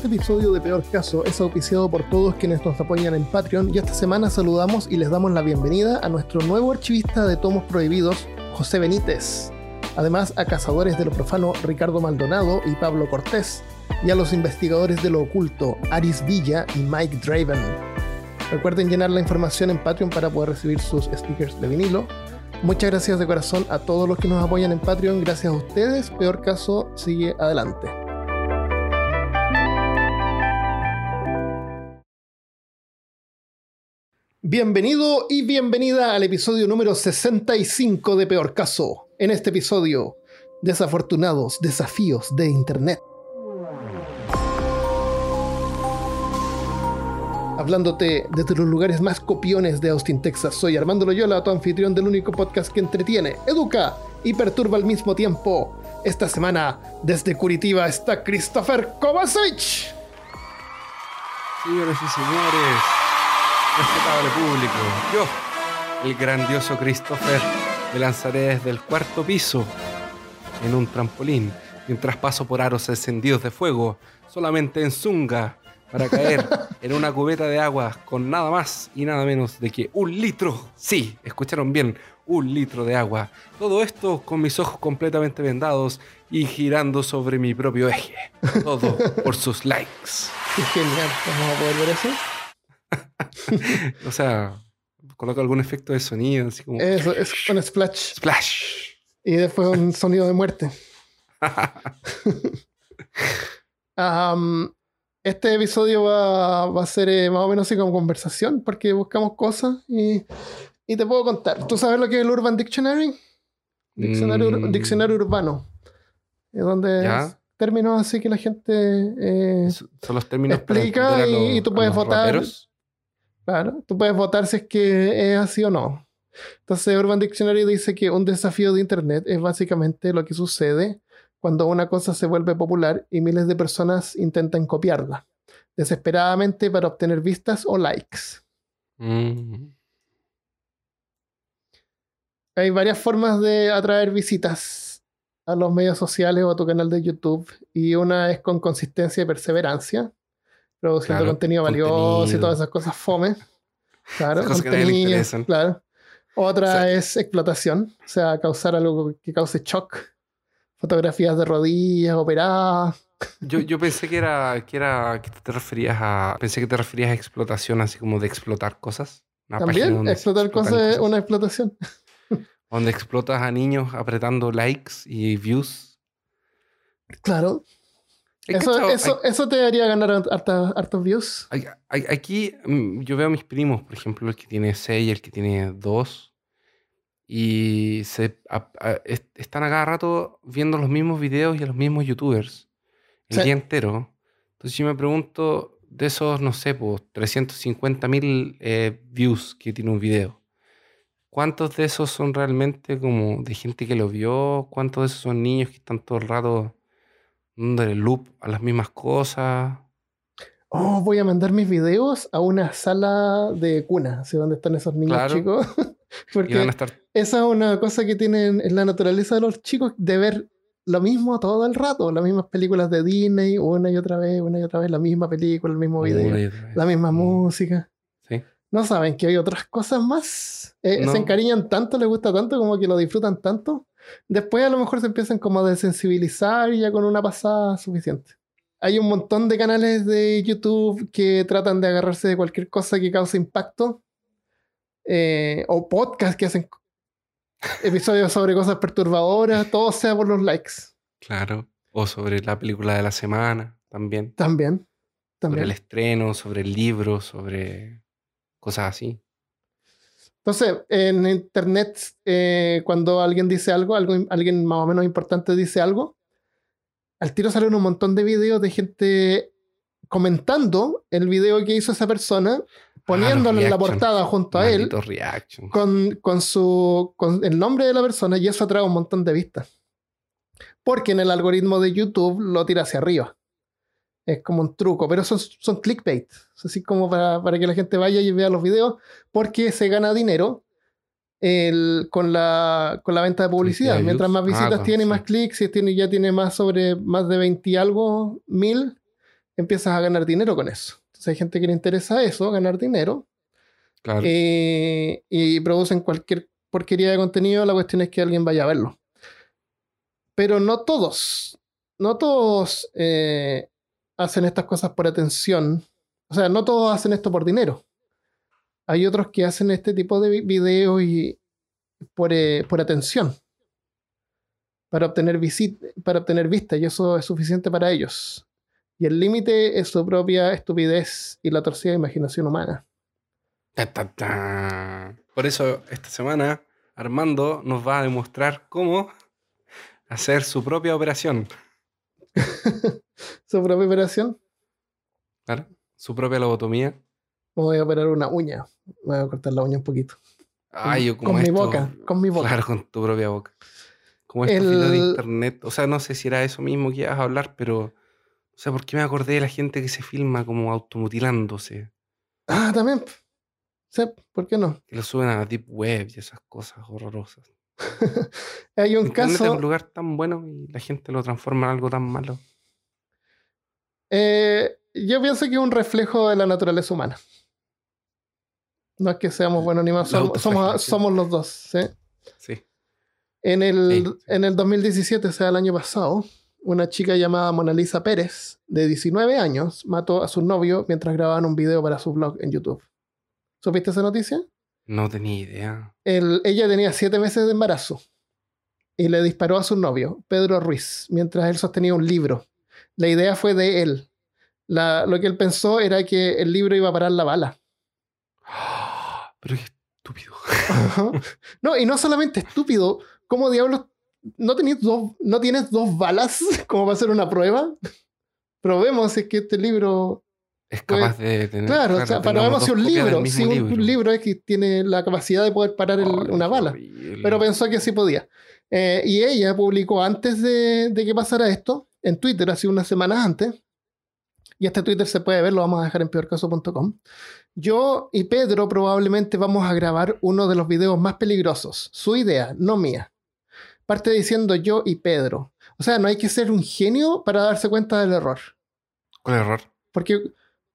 Este episodio de Peor Caso es auspiciado por todos quienes nos apoyan en Patreon y esta semana saludamos y les damos la bienvenida a nuestro nuevo archivista de tomos prohibidos, José Benítez. Además a Cazadores de lo Profano Ricardo Maldonado y Pablo Cortés, y a los investigadores de lo oculto Aris Villa y Mike Draven. Recuerden llenar la información en Patreon para poder recibir sus stickers de vinilo. Muchas gracias de corazón a todos los que nos apoyan en Patreon. Gracias a ustedes. Peor caso sigue adelante. Bienvenido y bienvenida al episodio número 65 de Peor Caso. En este episodio, desafortunados desafíos de Internet. Hablándote desde los lugares más copiones de Austin, Texas, soy Armando Loyola, tu anfitrión del único podcast que entretiene, educa y perturba al mismo tiempo. Esta semana, desde Curitiba, está Christopher Kovacic. Señoras y señores, respetable público, yo, el grandioso Christopher, me lanzaré desde el cuarto piso en un trampolín mientras paso por aros encendidos de fuego, solamente en Zunga, para caer en una cubeta de agua con nada más y nada menos de que un litro. Sí, escucharon bien, un litro de agua. Todo esto con mis ojos completamente vendados y girando sobre mi propio eje. Todo por sus likes. Qué genial, vamos a poder ver eso. o sea, coloco algún efecto de sonido, así como. Eso, es un splash. Splash. Y después un sonido de muerte. Um, este episodio va, va a ser eh, más o menos así como conversación, porque buscamos cosas y, y te puedo contar. ¿Tú sabes lo que es el Urban Dictionary? Diccionario, ur- Mm. diccionario urbano. Es donde es términos así que la gente eh, Son los términos para Explica a y- los- y tú puedes votar. raperos. Claro, tú puedes votar si es que es así o no. Entonces, Urban Dictionary dice que un desafío de Internet es básicamente lo que sucede cuando una cosa se vuelve popular y miles de personas intentan copiarla, desesperadamente para obtener vistas o likes. Mm. Hay varias formas de atraer visitas a los medios sociales o a tu canal de YouTube, y una es con consistencia y perseverancia, produciendo Claro, contenido valioso y contenido. todas esas cosas fome. Claro, cosas que contenido, interesan. claro. Otra O sea- es explotación, o sea, causar algo que cause shock. Fotografías de rodillas operadas. Yo, yo pensé que era, que era que te referías a. Pensé que te referías a explotación, así como de explotar cosas. Una También, explotar explotan cosas es una explotación. Donde explotas a niños apretando likes y views. Claro. Hay Eso, cachado- eso, eso te haría ganar harta- hartos views. hay- hay- aquí mm, yo veo a mis primos, por ejemplo, el que tiene 6 y el que tiene 2. Y se, a- a- est- están a cada rato viendo los mismos videos y a los mismos youtubers el Sí. día entero. Entonces yo me pregunto, de esos, no sé, pues 350 mil eh, views que tiene un video, ¿cuántos de esos son realmente como de gente que lo vio? ¿Cuántos de esos son niños que están todo el rato dándole loop a las mismas cosas? Oh, voy a mandar mis videos a una sala de cuna, así donde están esos niños Claro. chicos. Y van Porque a estar esa es una cosa que tienen en la naturaleza de los chicos, de ver lo mismo todo el rato, las mismas películas de Disney, una y otra vez, una y otra vez, la misma película, el mismo video, la misma Mm, música. Sí. No saben que hay otras cosas más. Eh, No. Se encariñan tanto, les gusta tanto, como que lo disfrutan tanto. Después a lo mejor se empiezan como a desensibilizar y ya con una pasada suficiente. Hay un montón de canales de YouTube que tratan de agarrarse de cualquier cosa que cause impacto. eh, o podcasts que hacen episodios sobre cosas perturbadoras, todo sea por los likes. Claro. O sobre la película de la semana también. También. Sobre También. el estreno, sobre el libro, sobre cosas así. Entonces, en internet, eh, cuando alguien dice algo, algo, alguien más o menos importante dice algo, al tiro salen un montón de videos de gente comentando el video que hizo esa persona, poniéndolo en la Ah, portada junto a él, reaction. con, con su, con el nombre de la persona, y eso atrae un montón de vistas. Porque en el algoritmo de YouTube lo tira hacia arriba. Es como un truco, pero son, son clickbait. Es así como para, para que la gente vaya y vea los videos, porque se gana dinero el- con, la, con la venta de publicidad. Mientras más. Ah, visitas con- tiene, sí. más clics, si tiene, ya tiene más sobre más de 20 y algo mil, empiezas a ganar dinero con eso. Entonces hay gente que le interesa eso, ganar dinero, Claro. eh, y producen cualquier porquería de contenido, la cuestión es que alguien vaya a verlo. Pero no todos, no todos eh, hacen estas cosas por atención. O sea, no todos hacen esto por dinero. Hay otros que hacen este tipo de vi- videos y por, eh, por atención. Para obtener, visit para obtener vista, y eso es suficiente para ellos. Y el límite es su propia estupidez y la torcida imaginación humana. Por eso esta semana Armando nos va a demostrar cómo hacer su propia operación. su propia operación. Claro. Su propia lobotomía. Me voy a operar una uña. Me voy a cortar la uña un poquito. Ay, yo como con mi esto- boca, con mi boca. Claro, con tu propia boca. Como estos El- de internet. O sea, no sé si era eso mismo que ibas a hablar, pero. O sea, ¿por qué me acordé de la gente que se filma como automutilándose? Ah, también. ¿por qué no? Que lo suben a la Deep Web y esas cosas horrorosas. Hay un Internet es caso. un lugar tan bueno y la gente lo transforma en algo tan malo. eh, yo pienso que es un reflejo de la naturaleza humana. No es que seamos buenos ni malos, somos, somos, autoflagelación. somos los dos. ¿sí? Sí. En, el, Sí, sí. en el 2017, o sea, el año pasado, una chica llamada Mona Lisa Pérez, de 19 años, mató a su novio mientras grababan un video para su blog en YouTube. ¿Supiste esa noticia? No tenía idea. El- ella tenía siete meses de embarazo y le disparó a su novio, Pedro Ruiz, mientras él sostenía un libro. La idea fue de él. La- lo que él pensó era que el libro iba a parar la bala. Pero qué estúpido. No, y no solamente estúpido, ¿cómo diablos no, dos, no tienes dos balas como para hacer una prueba? Probemos si es que este libro Es capaz de tener. Pues, Claro, o sea, si un libro, si un libro. libro es que tiene la capacidad de poder parar el- una bala. horrible. Pero pensó que sí podía. Eh, y ella publicó antes de, de que pasara esto, en Twitter, hace unas semanas antes, y este Twitter se puede ver, lo vamos a dejar en peorcaso.com. Yo y Pedro probablemente vamos a grabar uno de los videos más peligrosos. Su idea, no mía. Parte diciendo yo y Pedro. O sea, no hay que ser un genio para darse cuenta del error. ¿Cuál error? Porque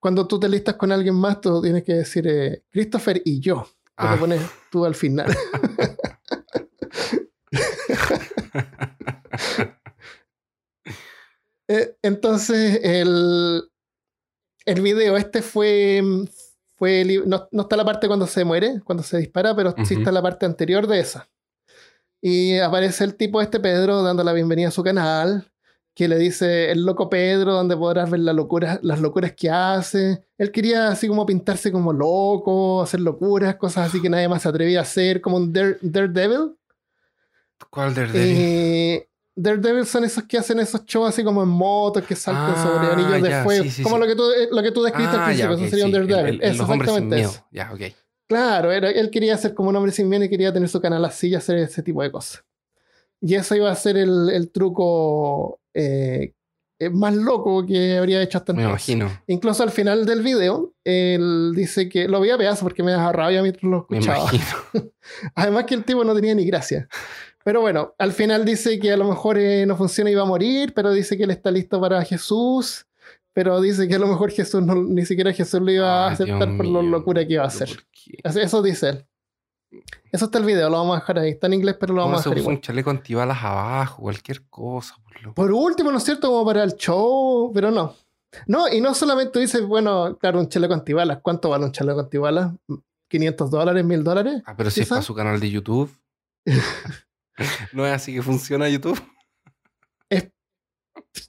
cuando tú te listas con alguien más, tú tienes que decir eh, Christopher y yo. Que Ah. te pones tú al final. Eh, Entonces, el, el video este fue. fue no, no está la parte cuando se muere, cuando se dispara, pero sí está la parte anterior de esa. Y aparece el tipo este Pedro dando la bienvenida a su canal, que le dice el loco Pedro, donde podrás ver la locura, las locuras que hace. Él quería así como pintarse como loco, hacer locuras, cosas así que nadie más se atrevía a hacer, como un Dare- Daredevil. ¿Cuál Daredevil? Eh, Daredevil son esos que hacen esos shows así como en motos, que saltan Ah, sobre anillos de fuego. sí, sí, como sí. Lo, que tú, eh, lo que tú describiste al Ah, principio, ya, eso sería un Daredevil. el- el- Eso, los hombres sin exactamente eso. Ya, ok. Claro, era- él quería ser como un hombre sin miedo y quería tener su canal así y hacer ese tipo de cosas. Y eso iba a ser el, el truco eh, más loco que habría hecho hasta Me entonces. imagino. Incluso al final del video, él dice que lo vi a pedazos porque me daba rabia mientras lo Me escuchaba. imagino. Además que el tipo no tenía ni gracia. Pero bueno, al final dice que a lo mejor eh, no funciona y va a morir, pero dice que él está listo para Jesús. Pero dice que a lo mejor Jesús no- ni siquiera Jesús lo iba a aceptar por mío, locura que iba a hacer. eso dice él. Eso está el video, lo vamos a dejar ahí. Está en inglés, pero lo ¿Cómo vamos a dejar igual. un chaleco antibalas abajo? Cualquier cosa. por lo- Por último, ¿no es cierto? Como para el show, pero no. No, y no solamente dice, bueno, claro, un chaleco antibalas. ¿Cuánto vale un chaleco antibalas? ¿500 dólares? ¿1000 dólares? Ah, pero si es para su canal de YouTube. ¿No es así que funciona YouTube?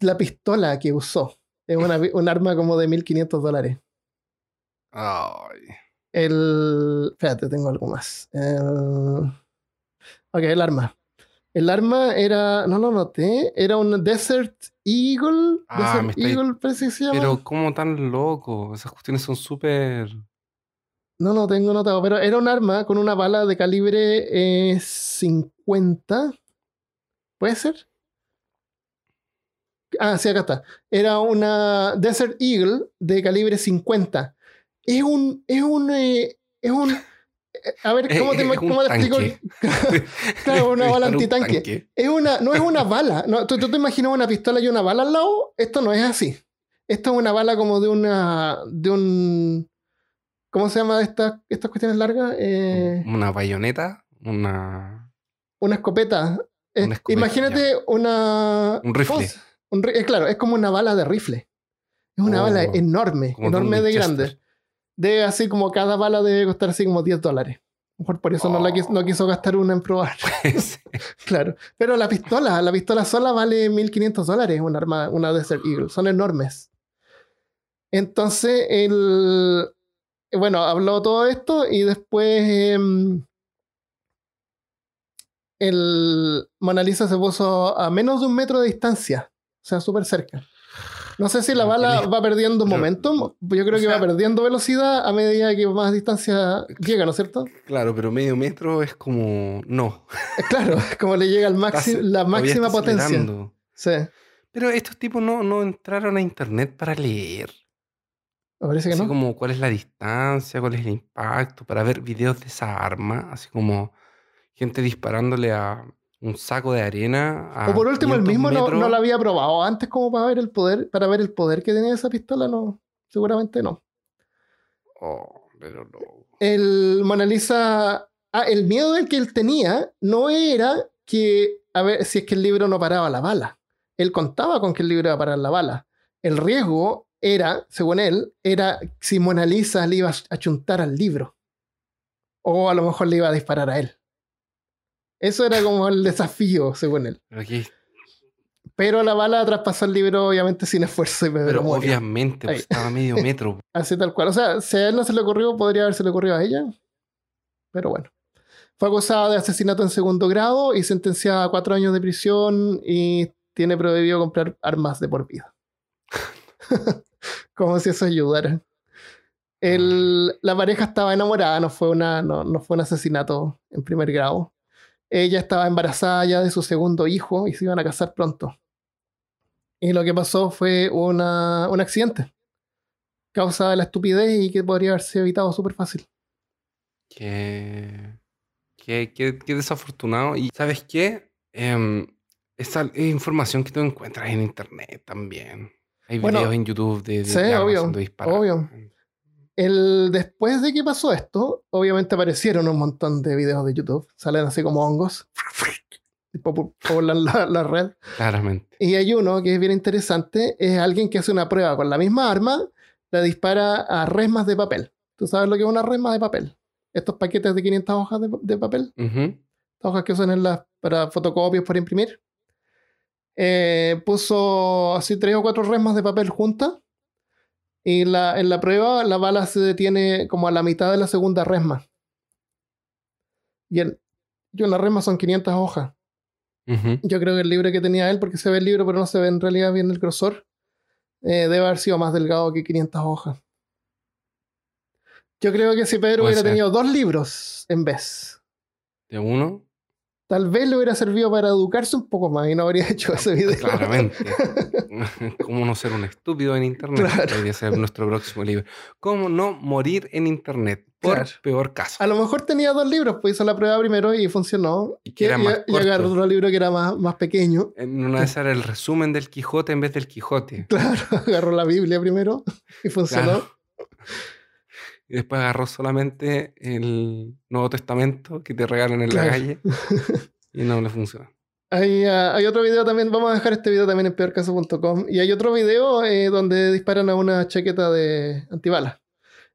La pistola que usó es una, un arma como de 1500 dólares. Ay. El. Espérate, tengo algo más. El... Ok, el arma. El arma era. No lo noté. Era un Desert Eagle. Ah, me Desert estáis- Eagle, parece que se llama. Pero ¿cómo tan loco? Esas cuestiones son súper... No lo tengo notado, pero era un arma con una bala de calibre eh, 50. ¿Puede ser? Ah, sí, acá está. Era una Desert Eagle de calibre 50. Es un. Es un. eh, es un. eh, A ver, ¿cómo te, Es cómo te explico? Claro, una bala un antitanque. tanque. Es una, no es una bala. No, ¿tú, tú te imaginas una pistola y una bala al lado? Esto no es así. Esto es una bala como de una. de un. ¿Cómo se llama estas estas cuestiones largas? Eh, Una bayoneta, una. una escopeta. Una escopeta, imagínate una. Un rifle. ¿cómo se- un ri- eh, claro, es como una bala de rifle. Es una Oh, bala enorme, de un enorme de grande. De así como cada bala debe costar así como 10 dólares. Mejor por eso no, la quis- no quiso gastar una en probar. Sí. Claro. Pero la pistola, la pistola sola vale 1500 dólares, una arma, una Desert Eagle. Son enormes. Entonces, el. Bueno, habló todo esto y después. em, el Mona Lisa se puso a menos de un metro de distancia. O sea, súper cerca. No sé si la bala va perdiendo momentum. Yo creo o que va perdiendo velocidad a medida que más distancia llega, ¿no es cierto? Claro, pero medio metro es como. No. Eh, Claro, es como le llega al máxi- Estás- la máxima potencia. acelerando. Sí, Pero estos tipos no, no entraron a internet para leer. parece que Así no. como cuál es la distancia, cuál es el impacto, para ver videos de esa arma, así como gente disparándole a un saco de arena. a O por último, el 500 mismo no, no lo había probado antes como para ver el poder, para ver el poder que tenía esa pistola, no. Seguramente no. Oh, pero no. El Mona Lisa. Ah, el miedo del que él tenía no era que. A ver, si es que el libro no paraba la bala. Él contaba con que el libro iba a parar la bala. El riesgo era, según él, era si Mona Lisa le iba a achuntar al libro. O a lo mejor le iba a disparar a él. Eso era como el desafío, según él. Pero, la bala traspasó el libro, obviamente, sin esfuerzo y pero pero obviamente pues, estaba a medio metro. Así tal cual. O sea, si a él no se le ocurrió, podría haberse le ocurrido a ella. Pero bueno. Fue acusada de asesinato en segundo grado y sentenciada a cuatro años de prisión y tiene prohibido comprar armas de por vida. Como si eso ayudara. El- la pareja estaba enamorada, no fue, una, no, no fue un asesinato en primer grado. Ella estaba embarazada ya de su segundo hijo y se iban a casar pronto. Y lo que pasó fue una, un accidente. Causa de la estupidez y que podría haberse evitado súper fácil. Qué, qué, qué- qué desafortunado. Y ¿sabes qué? Em, esa es información que tú encuentras en internet también. Hay Bueno, videos en YouTube de, de, sí, obvio, obvio. El, después de que pasó esto, obviamente aparecieron un montón de videos de YouTube. Salen así como hongos. Popu- poblan la, la red. Claramente. Y hay uno que es bien interesante. Es alguien que hace una prueba con la misma arma. La dispara a resmas de papel. ¿Tú sabes lo que es una resma de papel? Estos paquetes de 500 hojas de, de papel. Estas hojas que usan en las, para fotocopios, para imprimir. Eh, puso así tres o cuatro resmas de papel juntas. Y la, en la prueba la bala se detiene como a la mitad de la segunda resma. Y, el, y una resma son 500 hojas. Yo creo que el libro que tenía él, porque se ve el libro pero no se ve en realidad bien el grosor, eh, debe haber sido más delgado que 500 hojas. Yo creo que si Pedro Puede hubiera ser. tenido dos libros en vez, De uno, Tal vez le hubiera servido para educarse un poco más y no habría hecho ese video. claramente. ¿Cómo no ser un estúpido en internet? Claro. Podría ser nuestro próximo libro. ¿Cómo no morir en internet? Por Claro. peor caso. A lo mejor tenía dos libros, pues hizo la prueba primero y funcionó. Y que era y, más y agarró otro libro que era más, más pequeño. En una de esas era el resumen del Quijote en vez del Quijote. Claro, agarró la Biblia primero y funcionó. Claro. Y después agarró solamente el Nuevo Testamento que te regalan en Claro. la calle y no le funciona. Hay, ah, hay otro video también, vamos a dejar este video también en peorcaso.com. Y hay otro video eh, donde disparan a una chaqueta de antibalas.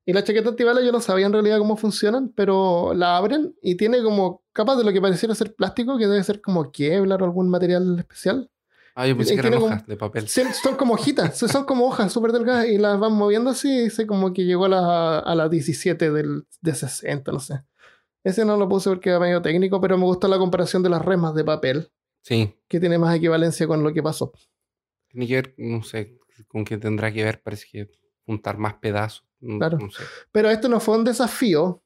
Y la chaqueta antibalas yo no sabía en realidad cómo funcionan, pero la abren y tiene como capas de lo que pareciera ser plástico, que debe ser como Kevlar o algún material especial. Ah, yo pensé que eran hojas de papel. Son como hojitas, son como hojas súper delgadas y las van moviendo así dice como que llegó a la, a la 17 del, de 60, no sé. Ese no lo puse porque era medio técnico, pero me gustó la comparación de las remas de papel, Sí, que tiene más equivalencia con lo que pasó. tiene que ver, no sé, con qué tendrá que ver, parece que juntar más pedazos. Claro. No sé. Pero esto no fue un desafío,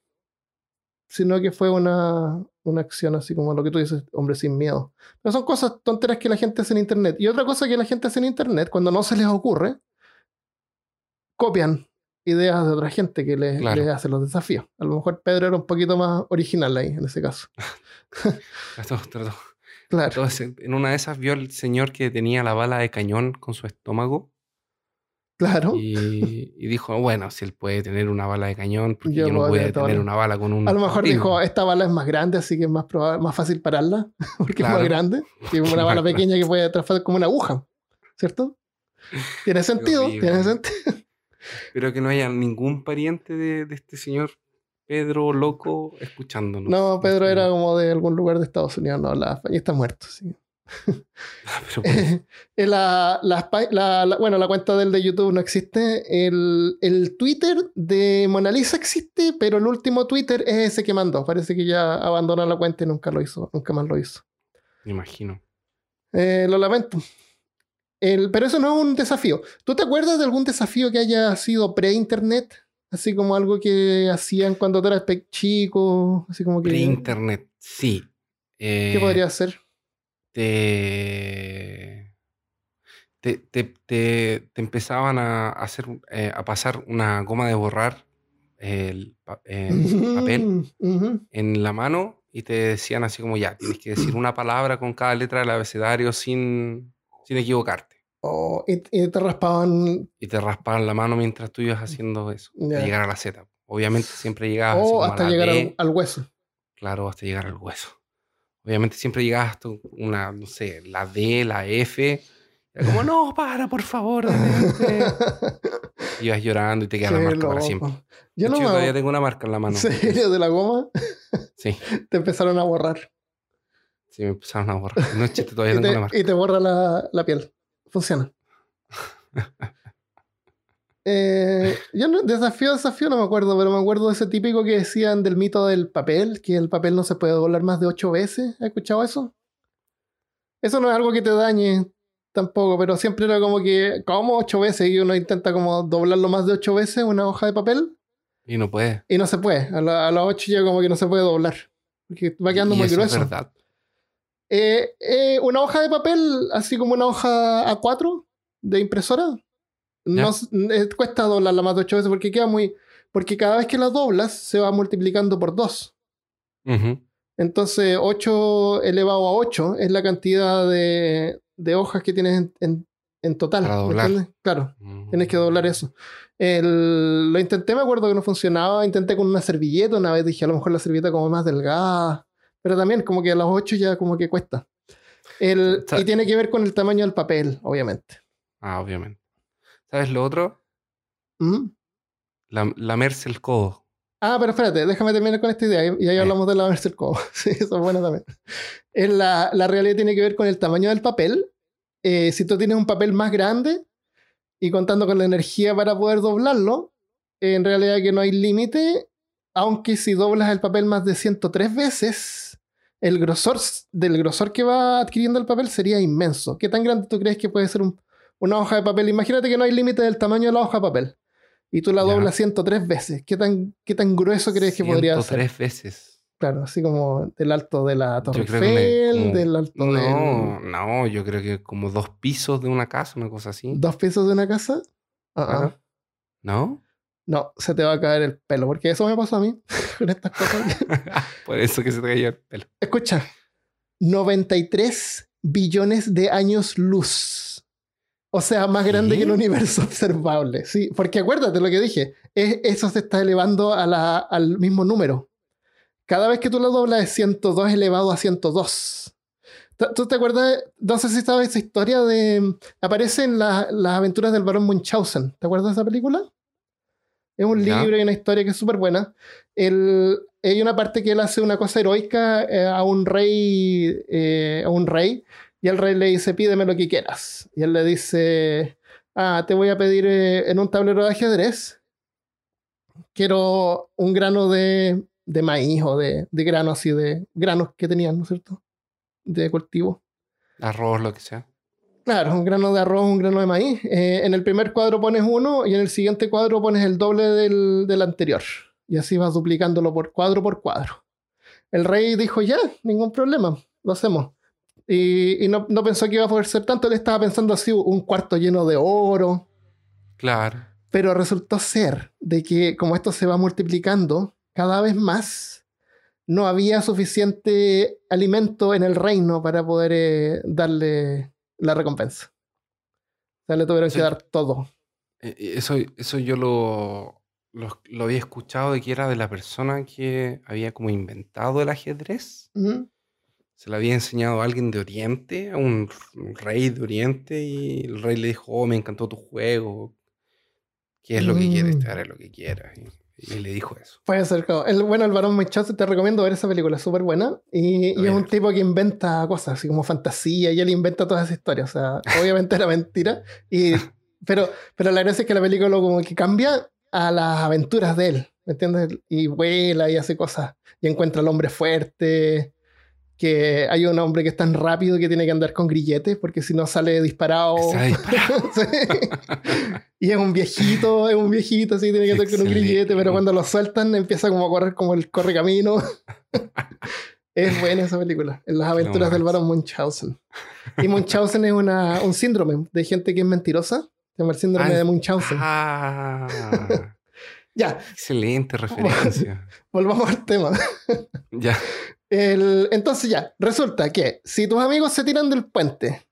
sino que fue una, una acción así como lo que tú dices, hombre sin miedo. Pero son cosas tonteras que la gente hace en Internet. Y otra cosa que la gente hace en Internet, cuando no se les ocurre, copian ideas de otra gente que les, Claro. les hace los desafíos. A lo mejor Pedro era un poquito más original ahí, en ese caso. Trató- trató- Claro. ser- en una de esas vio el señor que tenía la bala de cañón con su estómago Claro. Y, y dijo, bueno, si él puede tener una bala de cañón, porque Yo yo, no voy tener a todo. tener una bala con un... A lo mejor martillo". dijo, esta bala es más grande, así que es más, probable, más fácil pararla, porque es más grande. Que una bala pequeña que puede traspasar como una aguja, ¿cierto? Tiene sentido, tiene sentido. Espero que no haya ningún pariente de, de este señor Pedro Loco escuchándonos. No, Pedro era como de algún lugar de Estados Unidos, no, la España está muerto, sí. Pero por eso. Eh, la, la bueno, la cuenta del de YouTube no existe. El, el Twitter de Mona Lisa existe, pero el último Twitter es ese que mandó. Parece que ya abandonó la cuenta y nunca lo hizo, nunca más lo hizo. Me imagino. Eh, lo lamento. El- pero eso no es un desafío. ¿Tú te acuerdas de algún desafío que haya sido pre-internet? Así como algo que hacían cuando tú eras chico, así como que... Pre-internet, sí. ¿Qué Eh, podría ser? Te, te, te, te- empezaban a hacer eh, a pasar una goma de borrar el pa- papel en la mano y te decían así como ya, tienes que decir una palabra con cada letra del abecedario sin, sin equivocarte. Oh, y, y te raspaban Y te raspaban la mano mientras tú ibas haciendo eso, hasta llegar a la Z. Obviamente siempre llegabas así o como a hasta la llegar al, al hueso. Claro, hasta llegar al hueso. Obviamente siempre llegabas hasta una, no sé, la D, la F. Era como, no, para, por favor. detente". Ibas llorando y te queda la marca para siempre. Yo no hecho, yo todavía tengo una marca en la mano. ¿En serio? de la goma, Sí, te empezaron a borrar. sí, me empezaron a borrar. No es chiste, todavía tengo te, marca. y te borra la, la piel. Funciona. Eh, yo no, desafío, desafío no me acuerdo, pero me acuerdo de ese típico que decían del mito del papel, que el papel no se puede doblar más de ocho veces. ¿Has escuchado eso? Eso no es algo que te dañe tampoco, pero siempre era como que, como ocho veces? Y uno intenta como doblarlo más de ocho veces, una hoja de papel, Y no puede. y no se puede. A, la- a las ocho ya como que no se puede doblar. Porque va quedando y muy eso grueso. es verdad. Eh, eh, una hoja de papel, así como una hoja A4 de impresora, no, eh, cuesta doblarla más de ocho veces porque queda muy. Porque cada vez que la doblas se va multiplicando por dos. Ujú. Entonces, 8 elevado a 8 es la cantidad de, de hojas que tienes en, en- en total. Para ¿me doblar. entiendes? Claro, tienes que doblar eso. El- lo intenté, me acuerdo que no funcionaba. Intenté con una servilleta. Una vez dije, a lo mejor la servilleta como más delgada. Pero también, como que a las 8 ya como que cuesta. El, y tiene que ver con el tamaño del papel, obviamente. Ah, obviamente. ¿Sabes lo otro? ¿Mm? La, lamerse el codo. Ah, pero espérate, déjame terminar con esta idea y ahí Eh. hablamos de la el codo. Sí, eso es bueno también. Es la, la realidad tiene que ver con el tamaño del papel. Eh, si tú tienes un papel más grande y contando con la energía para poder doblarlo, en realidad que no hay límite, aunque si doblas el papel más de 103 veces, el grosor del grosor que va adquiriendo el papel sería inmenso. ¿Qué tan grande tú crees que puede ser un- una hoja de papel? Imagínate que no hay límite del tamaño de la hoja de papel. Y tú la doblas 103 veces. ¿Qué tan, qué tan grueso crees que podría ser? tres veces. Claro, así como del alto de la Torre Eiffel, como- del alto No, de no, yo creo que como dos pisos de una casa, una cosa así. dos pisos de una casa. Ah. Claro. ¿No? No, se te va a caer el pelo, porque eso me pasó a mí con estas cosas. Por eso que se te cayó el pelo. Escucha, 93 billones de años luz. O sea, más grande que el universo observable. Sí, porque acuérdate lo que dije, es- eso se está elevando a la- al mismo número. Cada vez que tú lo doblas es 102 elevado a 102. ¿Tú- ¿Tú te acuerdas? No sé si sabes esa historia de... Aparece en la- las aventuras del barón Munchausen. ¿Te acuerdas de esa película? Es un libro y una historia que es súper buena. El- hay una parte que él hace una cosa heroica eh, a un rey, eh, a un rey, y el rey le dice, pídeme lo que quieras. Y él le dice, ah, te voy a pedir eh, en un tablero de ajedrez, quiero un grano de, de maíz o de, de grano así, de granos que tenían, ¿no es cierto? De cultivo. Arroz, lo que sea. Claro, un grano de arroz, un grano de maíz. Eh, en el primer cuadro pones uno y en el siguiente cuadro pones el doble del, del anterior. Y así vas duplicándolo por cuadro por cuadro. El rey dijo, ya, ningún problema, lo hacemos. Y, y no, no pensó que iba a poder ser tanto, él estaba pensando así, un cuarto lleno de oro. Claro. Pero resultó ser de que como esto se va multiplicando cada vez más, no había suficiente alimento en el reino para poder eh, darle la recompensa. O sea, le tuvieron Sí. que dar todo. Eh, eh, Eso, eso yo lo, lo, lo había escuchado de que era de la persona que había como inventado el ajedrez. Ujú. Se lo había enseñado a alguien de Oriente, a un, rey de Oriente, y el rey le dijo, oh, me encantó tu juego, ¿qué es lo que quieres? Te Mm. haré lo que quieras. Y, y le dijo eso. Puede ser. El, bueno, el varón Munchausen, te recomiendo ver esa película, es súper buena. Y, y es un tipo que inventa cosas, así como fantasía, y él inventa todas esas historias. O sea, obviamente era mentira. Y, pero, pero la gracia es que la película como que cambia a las aventuras de él, ¿me entiendes? Y vuela y hace cosas. Y encuentra al hombre fuerte. Que hay un hombre que es tan rápido que tiene que andar con grilletes porque si no sale disparado. Sí. Y es un viejito, es un viejito, así tiene que andar con un grillete, pero cuando lo sueltan empieza como a correr como el correcamino. es buena esa película, en las aventuras del más. varón Munchausen. Y Munchausen es una, un síndrome de gente que es mentirosa, se llama el síndrome Ah, de Munchausen. Ah, Ya, excelente referencia. volvamos al tema. Ya. El- entonces ya, resulta que si tus amigos se tiran del puente,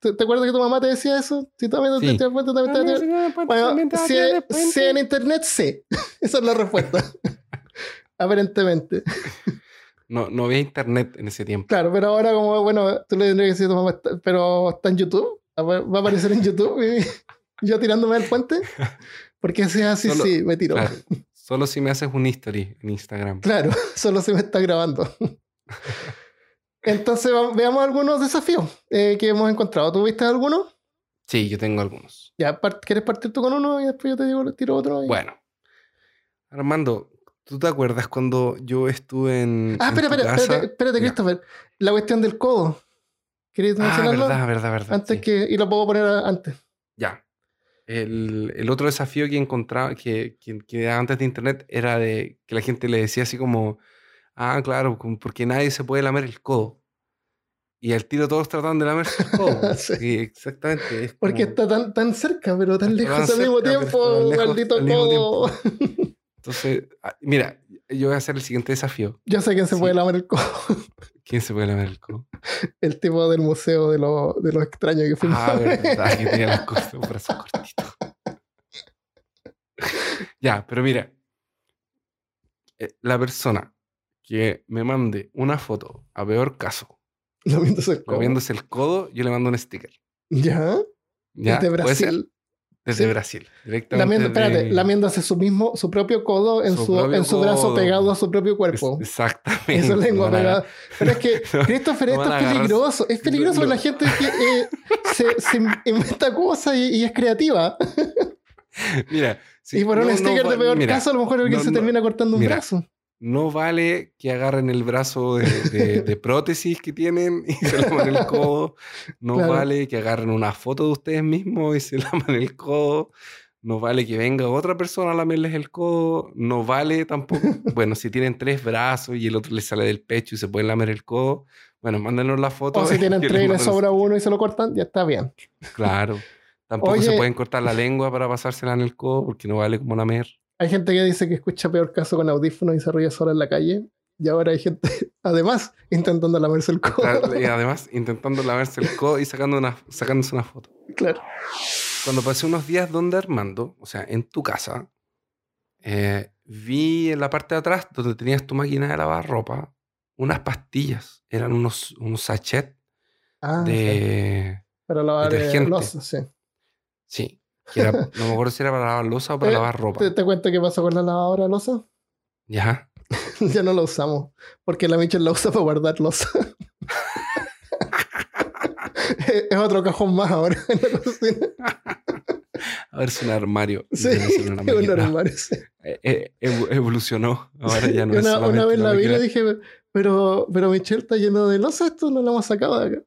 ¿te, te acuerdas que tu mamá te decía eso? Si tus amigos Sí. te tiran del puente, también te van a tirar- Bueno, si, si en internet, sí. Esa es la respuesta. Aparentemente. No, no había internet en ese tiempo. Claro, pero ahora como, bueno, tú le tendrías que decir a tu mamá, "Está- pero está en YouTube. Va va a aparecer en YouTube y yo tirándome del puente. Porque si es así, Solo- sí, me tiro. Claro. Solo si me haces un history en Instagram. Claro, solo se me está grabando. Entonces veamos algunos desafíos eh, que hemos encontrado. ¿Tú viste alguno? Sí, yo tengo algunos. Ya, ¿quieres partir tú con uno y después yo te digo, tiro otro? y- Bueno. Armando, ¿tú te acuerdas cuando yo estuve en, Ah, espera, espera, espérate, espérate. Christopher. La cuestión del codo. ¿Querías Ah, mencionarlo? verdad, verdad, verdad. Antes sí. que. Y lo puedo poner antes. Ya. El, el otro desafío que encontraba, que, que, que antes de internet, era de que la gente le decía así como, ah, claro, porque nadie se puede lamer el codo. Y al tiro todos trataban de lamerse el codo. Sí. Sí, exactamente. es Porque como- está tan, tan cerca, pero tan lejos tan al mismo cerca, tiempo. maldito codo. Entonces, ah, mira, yo voy a hacer el siguiente desafío. Yo sé quién se Sí. puede lamer el codo. ¿Quién se puede lamer el codo? El tipo del museo de lo, de lo extraño que fuimos. Ah, verdad, que tenía las cosas, un brazo cortito. ya, pero mira, eh, la persona que me mande una foto, a peor caso, Lamiéndose el codo. moviéndose el codo, yo le mando un sticker. ¿Ya? ¿Ya? Desde ¿Puede ser? Brasil. Desde Sí. Brasil, directamente. Lamiendo, espérate, de- lamiéndose su mismo, su propio codo en Su en su brazo pegado a su propio Es- cuerpo. Exactamente. Esa lengua no pegada. Pero es que, Christopher, esto es peligroso. Es peligroso no- la gente que eh, se, se inventa cosas y, y es creativa. Mira, y por un sticker de peor mira, caso, a lo mejor alguien se termina cortando un mira, brazo. No vale que agarren el brazo de, de- de prótesis que tienen y se laman el codo. No Claro. vale que agarren una foto de ustedes mismos y se laman el codo. No vale que venga otra persona a lamerles el codo. No vale tampoco. Bueno, si tienen tres brazos y el otro les sale del pecho y se pueden lamer el codo, bueno, mándenos la foto. O si tienen tres y les sobra uno y se lo cortan, ya está bien. Claro. Tampoco se pueden cortar la lengua para pasársela en el codo porque no vale como lamer. Hay gente que dice que escucha peor caso con audífonos y se ríe sola en la calle. Y ahora hay gente, además, intentando lamerse el codo. Y además, intentando lavarse el codo y sacando una, sacándose una foto. claro. Cuando pasé unos días donde Armando, o sea, en tu casa, eh, vi en la parte de atrás, donde tenías tu máquina de lavar ropa, unas pastillas. Eran unos, unos sachets Ah, sí. de... Para lavar eh, detergente. losa, sí. Sí. Era- no me acuerdo si era para lavar losa o para Eh, lavar ropa. ¿Te, te cuento qué pasó con la lavadora de losa? Ya. ya no la usamos. Porque la Michelle la usa para guardar losa. es es otro cajón más ahora en la cocina. A ver si un armario. Sí, una es un armario, sí. Eh, eh, evo- evolucionó. Ahora ya no es una, una solamente vez una la vi y dije, pero, pero Michelle está lleno de losa, esto no lo hemos sacado de acá.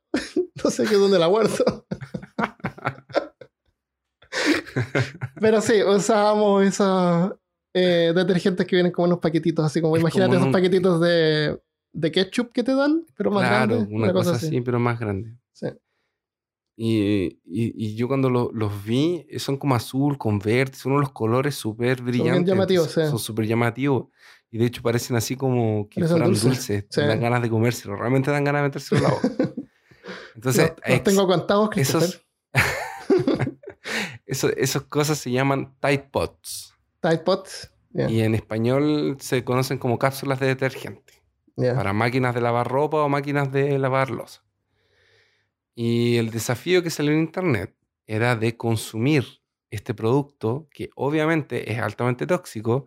no sé qué dónde la guardo. Pero sí, usábamos esos eh, detergentes que vienen como unos paquetitos, así como, Es imagínate como esos un- paquetitos de, de ketchup que te dan, pero más Claro, grandes. una, cosa así, pero más grande. Sí. Y, y- y yo cuando lo- los vi, eh, son como azul con verde, son unos colores súper brillantes. llamativos, entonces sí. Son súper llamativos. Y de hecho parecen así como que Parecen fueran dulces, dulces. sí. Dan ganas de comérselo. Realmente dan ganas de metérselo en la boca. Entonces, Los- los tengo contados, Christopher. esos, Eso, esas cosas se llaman Tide Pods. Tide Pods. Y en español se conocen como cápsulas de detergente. Para máquinas de lavar ropa o máquinas de lavar losa. Y el desafío que salió en internet era de consumir este producto, que obviamente es altamente tóxico,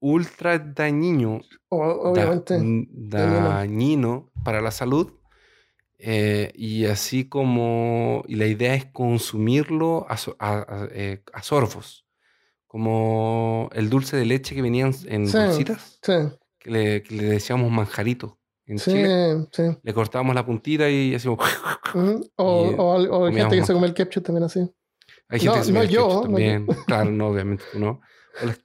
ultra dañino, obviamente. dañino para la salud. Eh, y así como, y la idea es consumirlo a, a- a- eh, a sorbos, como el dulce de leche que venían en Sí. bolsitas, Sí, que le, que le decíamos manjarito en sí, Chile. sí. Le cortábamos la puntita y hacíamos... Ujú. O, Y, o, o hay gente que se come el ketchup también así. Hay gente No, que se no come el yo, ketchup no también. Claro, no, obviamente tú no. O, las-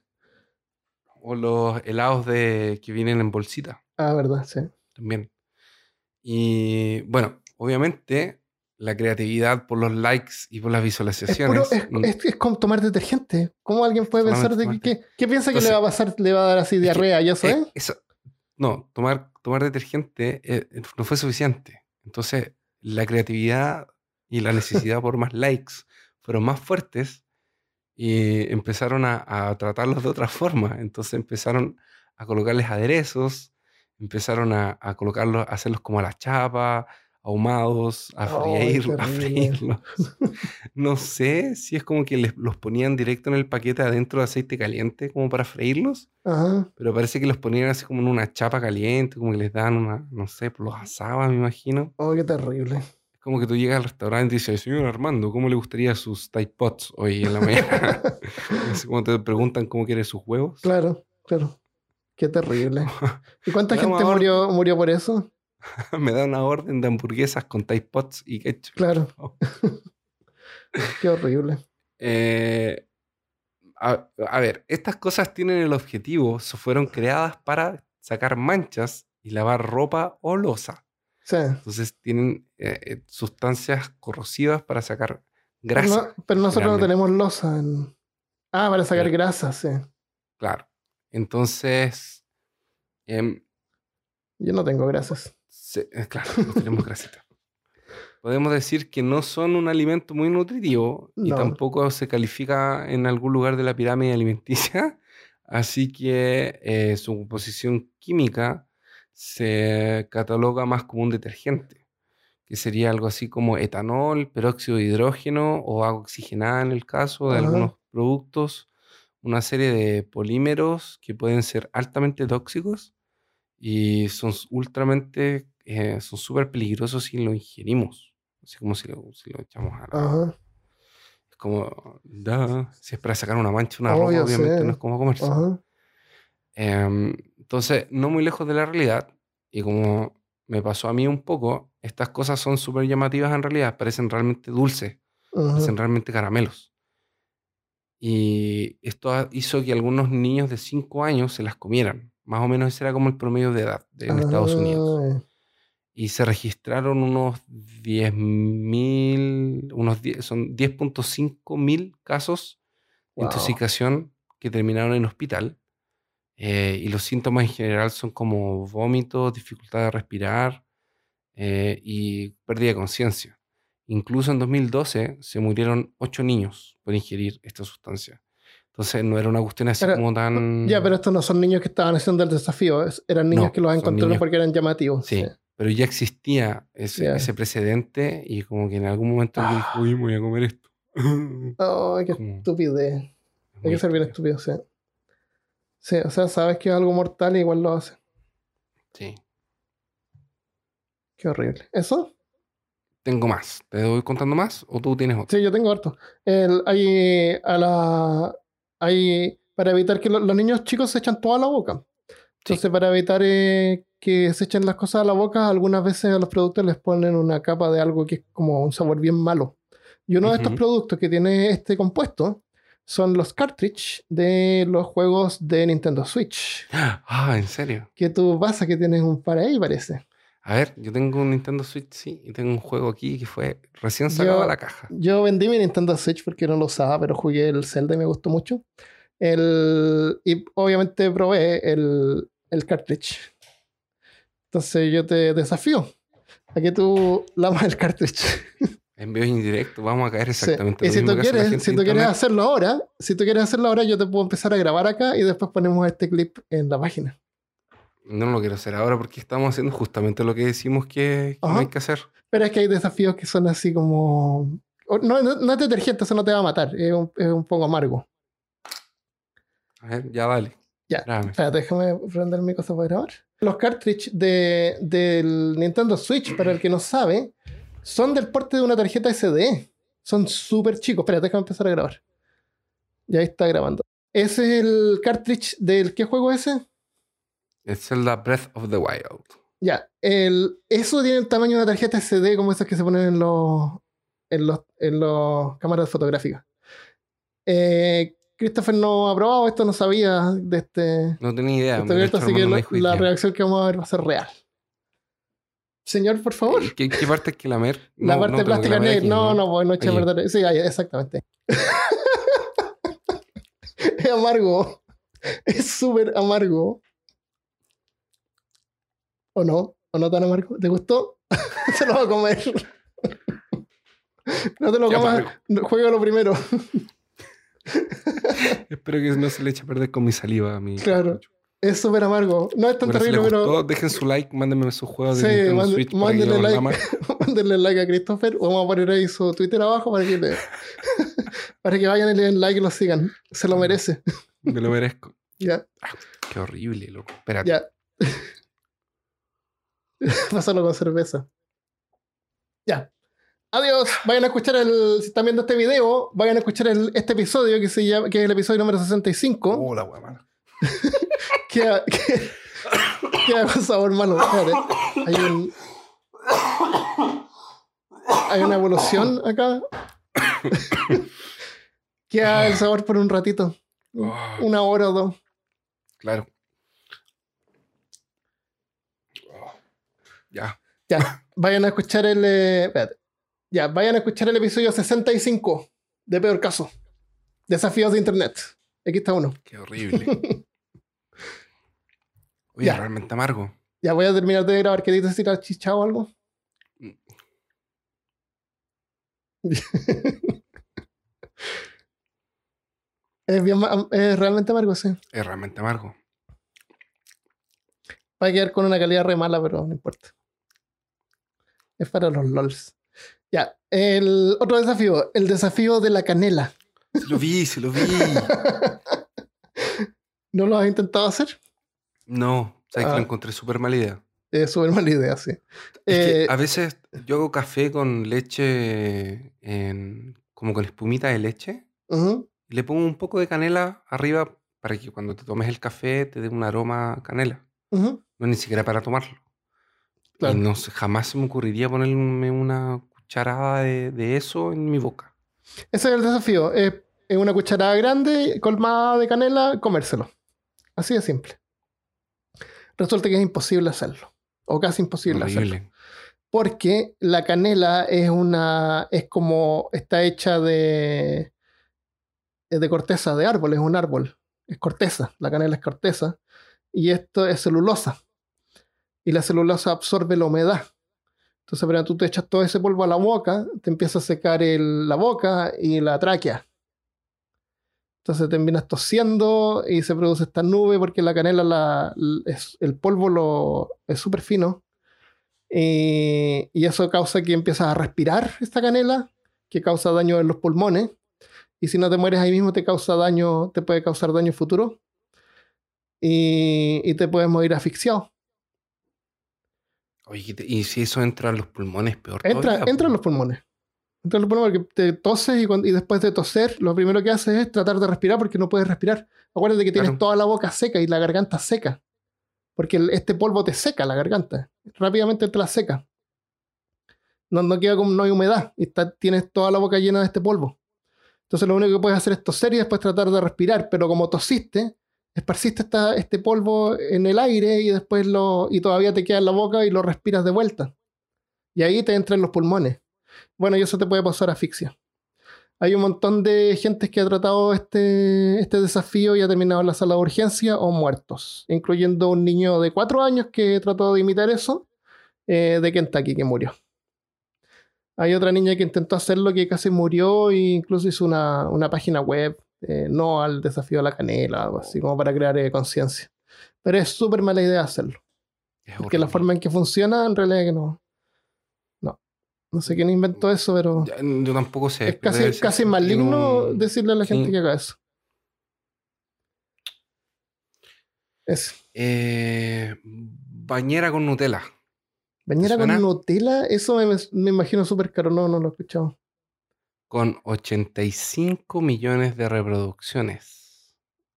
o los helados de, que vienen en bolsita Ah, verdad, sí. también. Y bueno, obviamente la creatividad por los likes y por las Es, puro, visualizaciones. es, es- es como tomar detergente. ¿Cómo alguien puede pensar de que, qué piensa que le va a pasar? ¿Le va a dar así diarrea? ¿Ya eso eh, eso- no, tomar, tomar detergente eh, no fue suficiente. Entonces, la creatividad y la necesidad por más likes fueron más fuertes y empezaron a, a tratarlos de otra forma. Entonces empezaron a colocarles aderezos, empezaron a, a colocarlos, a hacerlos como a la chapa, ahumados, a, freír- a freírlos. No sé si es como que les, los ponían directo en el paquete adentro de aceite caliente como para freírlos. Ajá. Pero parece que los ponían así como en una chapa caliente, como que les daban una, no sé, pues los asaban, me imagino. Oh, qué terrible. Es como que tú llegas al restaurante y dices, señor Armando, ¿cómo le gustaría sus Tide Pots hoy en la mañana? Así como te preguntan cómo quiere sus huevos. Claro, claro. Qué terrible. ¿Y cuánta gente murió, murió por eso? Me da una orden de hamburguesas con Tide Pots y ketchup. Claro. Qué horrible. Eh, a, a ver, estas cosas tienen el objetivo, fueron creadas para sacar manchas y lavar ropa o losa. Sí. Entonces tienen eh, eh, sustancias corrosivas para sacar grasa. no- pero nosotros no tenemos losa. en- Ah, para sacar Claro. grasa, sí. Claro. Entonces, em, Yo no tengo grasas. se- eh, claro, no tenemos grasita. Podemos decir que no son un alimento muy nutritivo y tampoco se califica en algún lugar de la pirámide alimenticia. Así que eh, su composición química se cataloga más como un detergente, que sería algo así como etanol, peróxido de hidrógeno o agua oxigenada en el caso de Ajá. algunos productos, una serie de polímeros que pueden ser altamente tóxicos y son ultramente, eh, son súper peligrosos si lo ingerimos, así como si lo, si lo echamos a la... Ajá. Es como, da, si es para sacar una mancha, una Obvio, ropa, obviamente sí. no es como comerse. Em, entonces, no muy lejos de la realidad, y como me pasó a mí un poco, estas cosas son súper llamativas en realidad, parecen realmente dulces, Ajá. parecen realmente caramelos. Y esto hizo que algunos niños de 5 años se las comieran. Más o menos ese era como el promedio de edad de- en Estados Unidos. Ah, Y se registraron unos 10.000, unos 10, son 10.5 mil casos de Wow. intoxicación que terminaron en hospital. Eh, y los síntomas en general son como vómitos, dificultad de respirar eh, y pérdida de conciencia. Incluso en 2012 se murieron 8 niños por ingerir esta sustancia. Entonces no era una cuestión así Pero- como tan... Ya, pero estos no son niños que estaban haciendo el desafío. es- eran niños No, que los encontraron niños- porque eran llamativos. Sí, pero ya existía ese, precedente y como que en algún momento alguien dijo, uy, me voy a comer esto. Ay, qué Como- estupidez. Hay que ser bien estúpido. estúpido, sí. Sí, o sea, sabes que es algo mortal y igual lo hace. Sí. Qué horrible. ¿Eso? Tengo más. ¿Te voy contando más o tú tienes otro? Sí, yo tengo harto. El, hay a la. Hay. Para evitar que lo- los niños chicos se echan todo a la boca. Entonces, para evitar eh, que se echen las cosas a la boca, algunas veces a los productos les ponen una capa de algo que es como un sabor bien malo. Y uno de estos productos que tiene este compuesto son los cartridge de los juegos de Nintendo Switch. Ah, ¿en serio? Que tú pasa que tienes un par ahí, parece. A ver, yo tengo un Nintendo Switch, sí, y tengo un juego aquí que fue recién sacado de la caja. Yo vendí mi Nintendo Switch porque no lo usaba, pero jugué el Zelda y me gustó mucho. El, y obviamente probé el, el cartridge. Entonces yo te desafío a que tú lamas el cartridge. Envío indirecto, vamos a caer Sí. exactamente. Y lo si tú quieres, si tú quieres hacerlo ahora, si tú quieres hacerlo ahora, yo te puedo empezar a grabar acá y después ponemos este clip en la página. No lo quiero hacer ahora porque estamos haciendo justamente lo que decimos que, que no hay que hacer. Pero es que hay desafíos que son así como. No, no, no es detergente, eso no te va a matar. Es un, es un poco amargo. A ver, ya vale. Ya. Dame. Espérate, déjame prender mi cosa para grabar. Los cartridge de, del Nintendo Switch, para el que no sabe, son del porte de una tarjeta SD. Son súper chicos. Espérate, déjame empezar a grabar. Ya está grabando. Ese es el cartridge del. ¿Qué juego es ese? Es Zelda Breath of the Wild. Ya. El, eso tiene el tamaño de una tarjeta SD como esas que se ponen en los. en los, en los cámaras fotográficas. Eh, Christopher no ha probado esto, no sabía de este. No tenía idea. Lo abierto, así que armando la, la reacción que vamos a ver va a ser real. Señor, por favor. ¿Qué, qué parte hay que lamer? la No, parte no, plástica negra. aquí, No, no, pues no echa a. Sí, ahí, exactamente. es amargo. Es súper amargo. ¿O no? ¿O no tan amargo? ¿Te gustó? Se lo va a comer. no te lo comas. amargo. No, Juégalo primero. Espero que no se le eche a perder con mi saliva a mi. Claro. Es súper amargo. No es tan Bueno, si terrible, pero. dejen su like, mándenme sus juegos de Sí, Nintendo mande- Switch mándenle like. Mándenle like a Christopher. Vamos a poner ahí su Twitter abajo para que, le- para que vayan y le den like y lo sigan. Se lo merece. Me lo merezco. Ya, Qué horrible, loco. Espérate. ya. Pásalo con cerveza. Ya. Adiós. Vayan a escuchar el. Si están viendo este video, vayan a escuchar el- este episodio que se llama, que es el episodio número 65. Oh, la wea mala. Queda, que- queda con sabor malo. Hay un. Hay una evolución acá. Queda el sabor por un ratito. Oh, Una hora o dos. claro. Ya. Ya. Vayan a escuchar el. eh. Ya, vayan a escuchar el episodio 65 de Peor Caso. Desafíos de Internet. Aquí está uno. Qué horrible. Oye, Ya. realmente amargo. Ya voy a terminar de grabar. ¿Queréis decir al chichao o algo? es, bien, es realmente amargo, sí. Es realmente amargo. Va a quedar con una calidad re mala, pero no importa. Es para los LOLs. Ya, el otro desafío, el desafío de la canela. Se lo vi, se lo vi. ¿No lo has intentado hacer? No, sabes que Ah. lo encontré súper mala idea. Es súper mala idea, sí. Eh, a veces yo hago café con leche, en, como con espumita de leche, ujú, y le pongo un poco de canela arriba para que cuando te tomes el café te dé un aroma a canela. ujú, No ni siquiera para tomarlo. Claro. Y no jamás se me ocurriría ponerme una cucharada de, de eso en mi boca. Ese es el desafío. Es es una cucharada grande, colmada de canela, comérselo. Así de simple. Resulta que es imposible hacerlo. O casi imposible hacerlo. Porque la canela es una. es como. está hecha de. de corteza de árbol, es un árbol. Es corteza. La canela es corteza. Y esto es celulosa. Y la celulosa absorbe la humedad. Entonces, pero tú te echas todo ese polvo a la boca, te empieza a secar la boca y la tráquea. Entonces terminas tosiendo y se produce esta nube porque la canela, es- el polvo es súper fino. Y, y eso causa que empiezas a respirar esta canela, que causa daño en los pulmones. Y si no te mueres ahí mismo, te causa daño, te puede causar daño futuro. Y, y te puedes morir asfixiado. Oye, ¿y si eso entra a los pulmones, peor Entra, todavía, entra en po. los pulmones. Entra en los pulmones porque te toses y, cuando- y después de toser, lo primero que haces es tratar de respirar porque no puedes respirar. Acuérdate que tienes Claro. toda la boca seca y la garganta seca. Porque el- este polvo te seca la garganta. Rápidamente te la seca. No, no queda como no hay humedad. Y está- tienes toda la boca llena de este polvo. Entonces lo único que puedes hacer es toser y después tratar de respirar. Pero como tosiste, esparciste este polvo en el aire y después lo. y todavía te queda en la boca y lo respiras de vuelta. Y ahí te entran los pulmones. Bueno, y eso te puede pasar asfixia. Hay un montón de gente que ha tratado este, este desafío y ha terminado en la sala de urgencia o muertos, incluyendo un niño de cuatro años que trató de imitar eso, eh, de Kentucky, que murió. Hay otra niña que intentó hacerlo que casi murió e incluso hizo una, una página web, eh, no al desafío de la canela, algo así, como para crear eh, conciencia. Pero es súper mala idea hacerlo. Es Porque la forma en que funciona, en realidad que no. No. No sé quién inventó eso, pero Ya, Yo tampoco sé. es casi, casi maligno no- decirle a la gente sí. que haga eso. Es. Eh, bañera con Nutella. Bañera con? Nutella, eso me, me imagino súper caro. No, no lo he escuchado. Con 85 millones de reproducciones.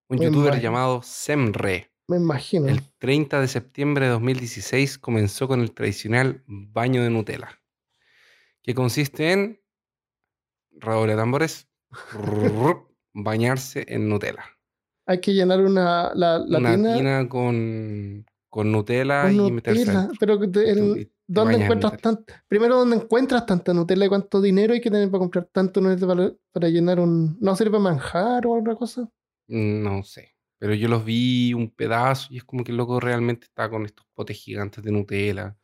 Un Me youtuber imagino. llamado Semre. Me imagino. El 30 de septiembre de 2016 comenzó con el tradicional baño de Nutella, que consiste en, redoble de tambores, bañarse en Nutella. Hay que llenar una, la, la Una tina tina con, con Nutella con y meterse Nutella. Pero el- ¿dónde encuentras tan, primero dónde encuentras tanta Nutella y cuánto dinero hay que tener para comprar tanto Nutella para, para llenar un no sirve para manjar o otra cosa? No sé. Pero yo los vi un pedazo y es como que el loco realmente está con estos potes gigantes de Nutella.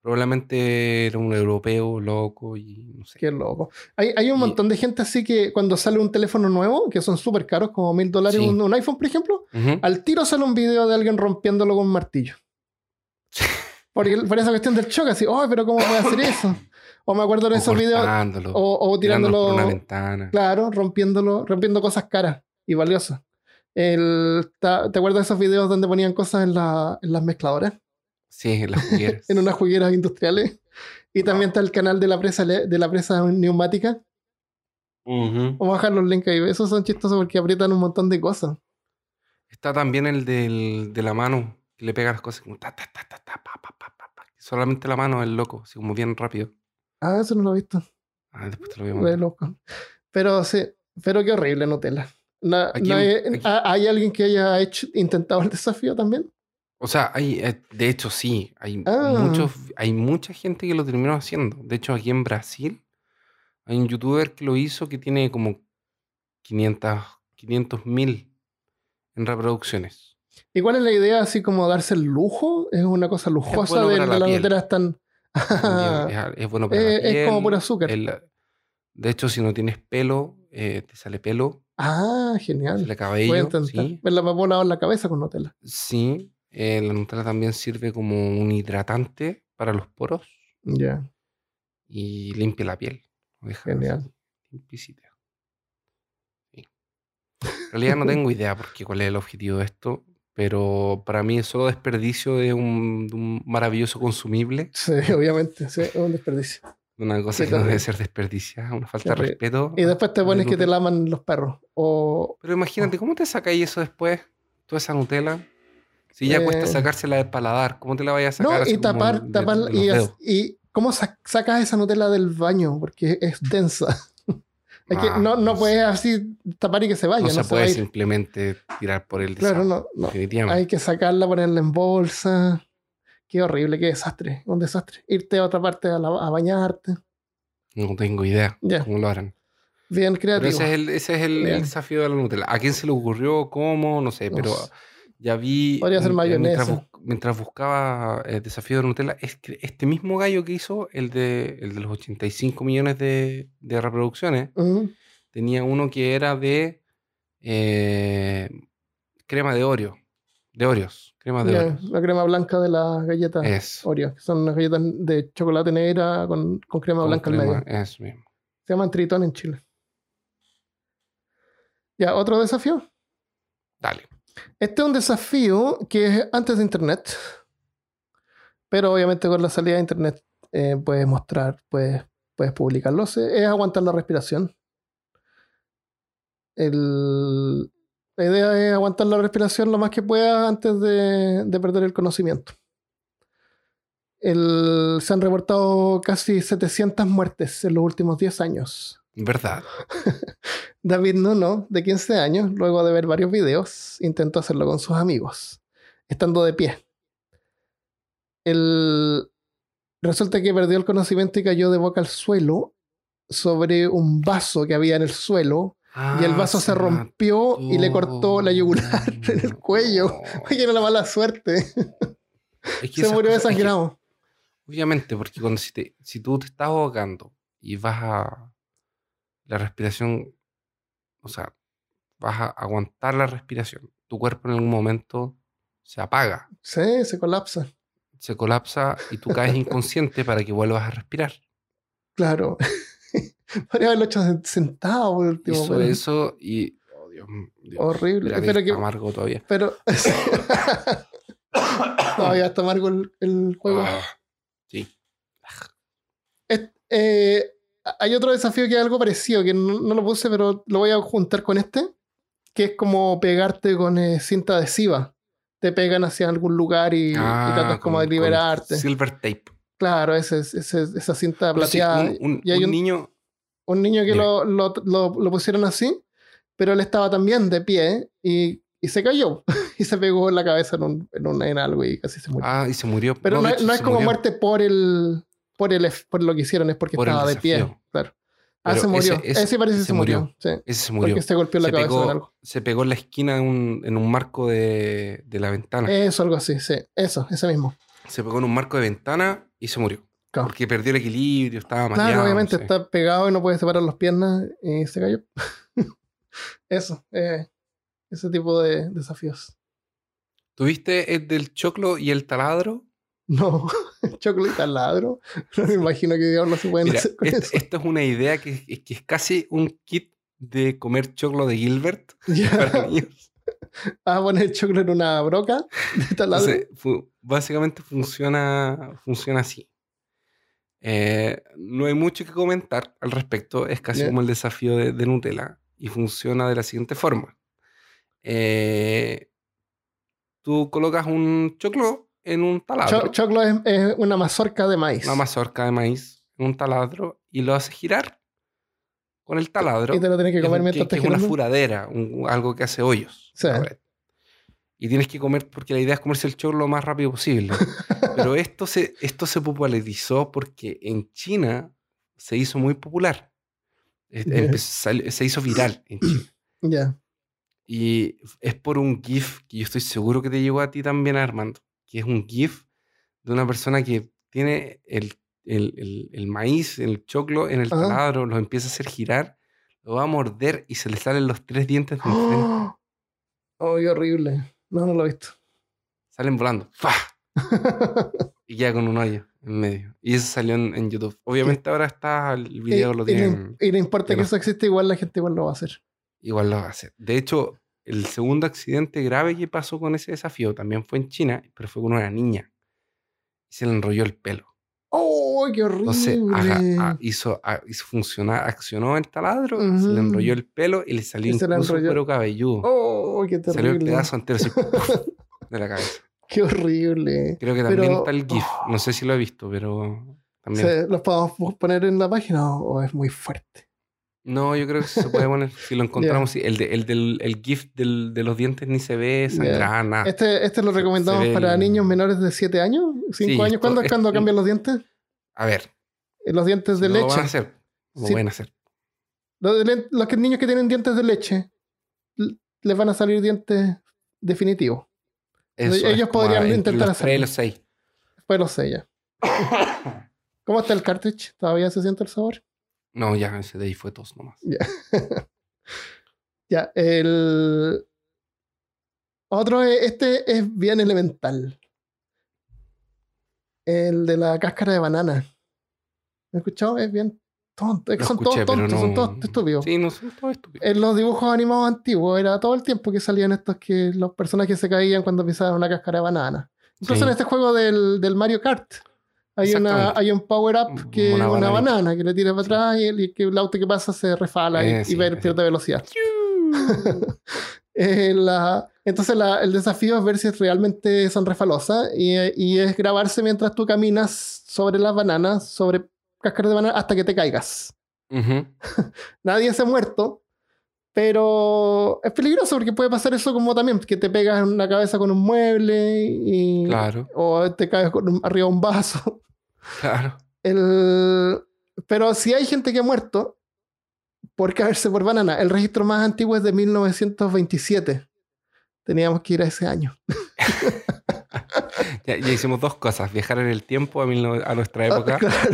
Probablemente era un europeo loco y no sé. Qué loco. Hay, hay un Y- montón de gente así que cuando sale un teléfono nuevo, que son súper caros, como mil dólares Sí. un, un iPhone, por ejemplo, al tiro sale un video de alguien rompiéndolo con un martillo. Porque, por esa cuestión del choque, así, oh, pero ¿cómo voy a hacer eso? O me acuerdo de esos videos, o, o tirándolo por tirándolo, una ventana. claro, rompiéndolo, rompiendo cosas caras y valiosas. El, ¿Te acuerdas de esos videos donde ponían cosas en, la- en las mezcladoras? Sí, en las jugueras. En unas jugueras industriales. Y también está el canal de la presa, de la presa neumática. Ujú. Vamos a bajar los links ahí. Esos son chistosos porque aprietan un montón de cosas. Está también el del, de la mano, que le pega las cosas como ta, ta, ta, ta, ta, pa, pa. Solamente la mano es loco, así como bien rápido. Ah, eso no lo he visto. Ah, después te lo voy a Re mandar. loco. Pero sí, pero qué horrible Nutella. Aquí- ¿ha- ¿Hay alguien que haya hecho, intentado el desafío también? O sea, hay, eh, de hecho sí, hay, Ah. muchos, hay mucha gente que lo terminó haciendo. De hecho, aquí en Brasil hay un youtuber que lo hizo que tiene como 500 mil en reproducciones. ¿Y cuál es la idea? Así como darse el lujo. Es una cosa lujosa bueno de, la la piel. Nutella. Es tan. es, bueno para la Eh, es como puro azúcar. el- de hecho, si no tienes pelo, eh, te sale pelo, ah, genial. a cabello. intentar. Sí, Me la puedo lavar la cabeza con Nutella. sí. Eh, la Nutella también sirve como un hidratante para los poros Ya, y limpia la piel. deja genial. limpiecita. Sí. En realidad no tengo idea por qué, cuál es el objetivo de esto, pero para mí es solo desperdicio de un, de un maravilloso consumible, Sí, obviamente. Sí, es un desperdicio. de una cosa que no debe ser desperdiciada, una falta de respeto. Y después te pones que te laman los perros. O. Pero imagínate, ¿cómo te sacáis eso después? Toda esa Nutella. Si ya cuesta Eh, sacársela del paladar, ¿cómo te la vayas a No, sacar? y así como tapar, de- tapar. de y, y cómo sa- sacas esa Nutella del baño, porque es densa. Es que Ah, no, no puedes así tapar y que se vaya. No No, se se puede ir. simplemente tirar por el Claro, desagüe, no, no. definitivamente. Hay que sacarla, ponerla en bolsa. Qué horrible, qué desastre. Un desastre. Irte a otra parte a, la- a bañarte. No tengo idea Ya. cómo lo harán. Bien Pero creativo. ese es el, ese es el, el desafío de la Nutella. ¿A quién se le ocurrió? ¿Cómo? No sé, No pero sé. Ya vi. Podría ser eh, Mientras, mayonesa. mientras buscaba el desafío de Nutella, es que este mismo gallo que hizo el de, el de los 85 millones de, de reproducciones, tenía uno que era de eh, crema de Oreo. De Oreos. Crema de Ya, Oreos. la crema blanca de las galletas Eso. Oreo, que son unas galletas de chocolate negra con, con crema con blanca al crema, medio. Eso mismo. Se llaman tritón en Chile. Ya, otro desafío. Dale. Este es un desafío que es antes de Internet, pero obviamente con la salida de Internet eh, puedes mostrar, puedes, puedes publicarlo. Es aguantar la respiración. El- la idea es aguantar la respiración lo más que puedas antes de, de perder el conocimiento. El- se han reportado casi 700 muertes en los últimos 10 años. ¿Verdad? David Nuno, de 15 años, luego de ver varios videos, intentó hacerlo con sus amigos, estando de pie. El... Resulta que perdió el conocimiento y cayó de boca al suelo sobre un vaso que había en el suelo y el Ah, vaso se rompió y le cortó la yugular en el cuello. No. Oye, era la mala suerte. Es que Se murió es que desangrado. Obviamente, porque cuando si, te- si tú te estás ahogando y vas a... La respiración, o sea, vas a aguantar la respiración. Tu cuerpo en algún momento se apaga, Sí, se colapsa. se colapsa y tú caes inconsciente para que vuelvas a respirar. Claro. Podría haberlo hecho sen- sentado por último. Hizo eso y... Oh, Dios, Dios. Horrible. Pero que- amargo todavía. Pero. Todavía está amargo el, el juego. Ah, sí. Eh, hay otro desafío que es algo parecido, que no, no lo puse, pero lo voy a juntar con este, que es como pegarte con eh, cinta adhesiva. Te pegan hacia algún lugar y, y Ah, tratas como de liberarte. Silver tape. Claro, ese, es- ese es- esa cinta Pero sí, plateada. un, un- y hay un un, niño... un niño que lo, lo, lo- lo pusieron así, pero él estaba también de pie y, y se cayó y se pegó en la cabeza en, un, en, un- en algo y casi se murió. Ah, y se murió. pero no, hecho, no es como murió. muerte por el, por el ef- por lo que hicieron, es porque Por estaba de pie. Claro. Ah, se murió. ese- Ese, ese- parece que se murió. murió. sí, Ese se murió. porque se golpeó la se, cabeza pegó, algo. se pegó en la esquina de un, en un marco de, de la ventana. Eso, algo así, sí. Eso, ese mismo. Se pegó en un marco de ventana y se murió. Claro. Porque perdió el equilibrio, estaba mareado. Claro, obviamente está pegado y no puede separar las piernas y se cayó. Eso, eh, ese tipo de desafíos. ¿Tuviste el del choclo y el taladro? No, chocolate al ladro. No me imagino que diablos se pueden Mira, hacer con eso. esto es una idea que, es- que es casi un kit de comer choclo de Gilbert para niños. Vas a poner chocolate en una broca de taladro. Entonces, fu- básicamente funciona, funciona así. Eh, no hay mucho que comentar al respecto. Es casi como el desafío de, de Nutella. Y funciona de la siguiente forma. Eh, tú colocas un choclo en un taladro, Cho- choclo es, es una mazorca de maíz. una mazorca de maíz, en un taladro, y lo haces girar con el taladro. y te lo tienes que Es comer un- mientras que, te que es una furadera, un- algo que hace hoyos. Sí. Y tienes que comer, porque la idea es comerse el choclo lo más rápido posible. Pero esto se, esto se popularizó porque en China se hizo muy popular. Sal- se hizo viral en China. Ya. Y es por un GIF que yo estoy seguro que te llegó a ti también, Armando. Que es un GIF de una persona que tiene el, el- el- el maíz, el choclo en el Ajá. taladro, lo empieza a hacer girar, lo va a morder y se le salen los tres dientes de. ¡Oh! ¡Oh, qué horrible! No, no lo he visto. Salen volando. ¡Fah! Y queda con un hoyo en medio. Y eso salió en, en YouTube. Obviamente ahora está el video, y, lo tienen. y no importa ya que no. eso existe, igual la gente igual lo va a hacer. Igual lo va a hacer. De hecho, el segundo accidente grave que pasó con ese desafío también fue en China, pero fue con una niña. Y se le enrolló el pelo. ¡Oh, qué horrible! Entonces haga- a- hizo, a- hizo funcionar, accionó el taladro, se le enrolló el pelo y le salió se incluso cabelludo. ¡Oh, qué salió el terrible! pedazo entero así, de la cabeza. ¡Qué horrible! Creo que también Pero- está el GIF. No sé si lo he visto, pero también. ¿Se- ¿Los podemos poner en la página o es muy fuerte? No, yo creo que se puede poner. Si lo encontramos, sí. el, de- el del el GIF del- de los dientes ni se ve sangrar, nada. Este, este lo recomendamos para el- niños menores de 7 años, 5 Sí, años. ¿Cuándo es cambian los dientes? A ver, Eh, Los dientes de no lo leche. van a hacer. Lo Sí. pueden hacer. Los, de los que, niños que tienen dientes de leche, les van a salir dientes definitivos. Eso Ellos podrían entre intentar los hacerlo. los seis. Después lo sé ya. ¿Cómo está el cartridge? ¿Todavía se siente el sabor? No, ya, ese de ahí fue tos nomás. Ya, el. Otro, es- este es bien elemental. El de la cáscara de banana. ¿Me escuchado? Es bien tonto. Es que son escuché, todos tontos, son no- todos estúpidos. Sí, no son todos estúpidos. En los dibujos animados antiguos era todo el tiempo que salían estos que los personajes se caían cuando pisaban una cáscara de banana. Incluso Sí. en este juego del, del Mario Kart hay, una, hay un power-up que es Una una, banana que le tira para atrás y, el, y que el auto que pasa se refala y- Eh, y, sí, pierde ese. velocidad. Eh, la- entonces la- el desafío es ver si realmente son refalosas y, y es grabarse mientras tú caminas sobre las bananas, sobre cáscaras de banana hasta que te caigas. Ujú. Nadie se ha muerto, pero es peligroso porque puede pasar eso como también, que te pegas en la cabeza con un mueble y, Claro, o te caes con un- arriba de un vaso. claro. El, pero si hay gente que ha muerto por caerse por banana, el registro más antiguo es de 1927. Teníamos que ir a ese año. Ya, ya hicimos dos cosas: viajar en el tiempo a, mil nove- a nuestra época Ah, claro,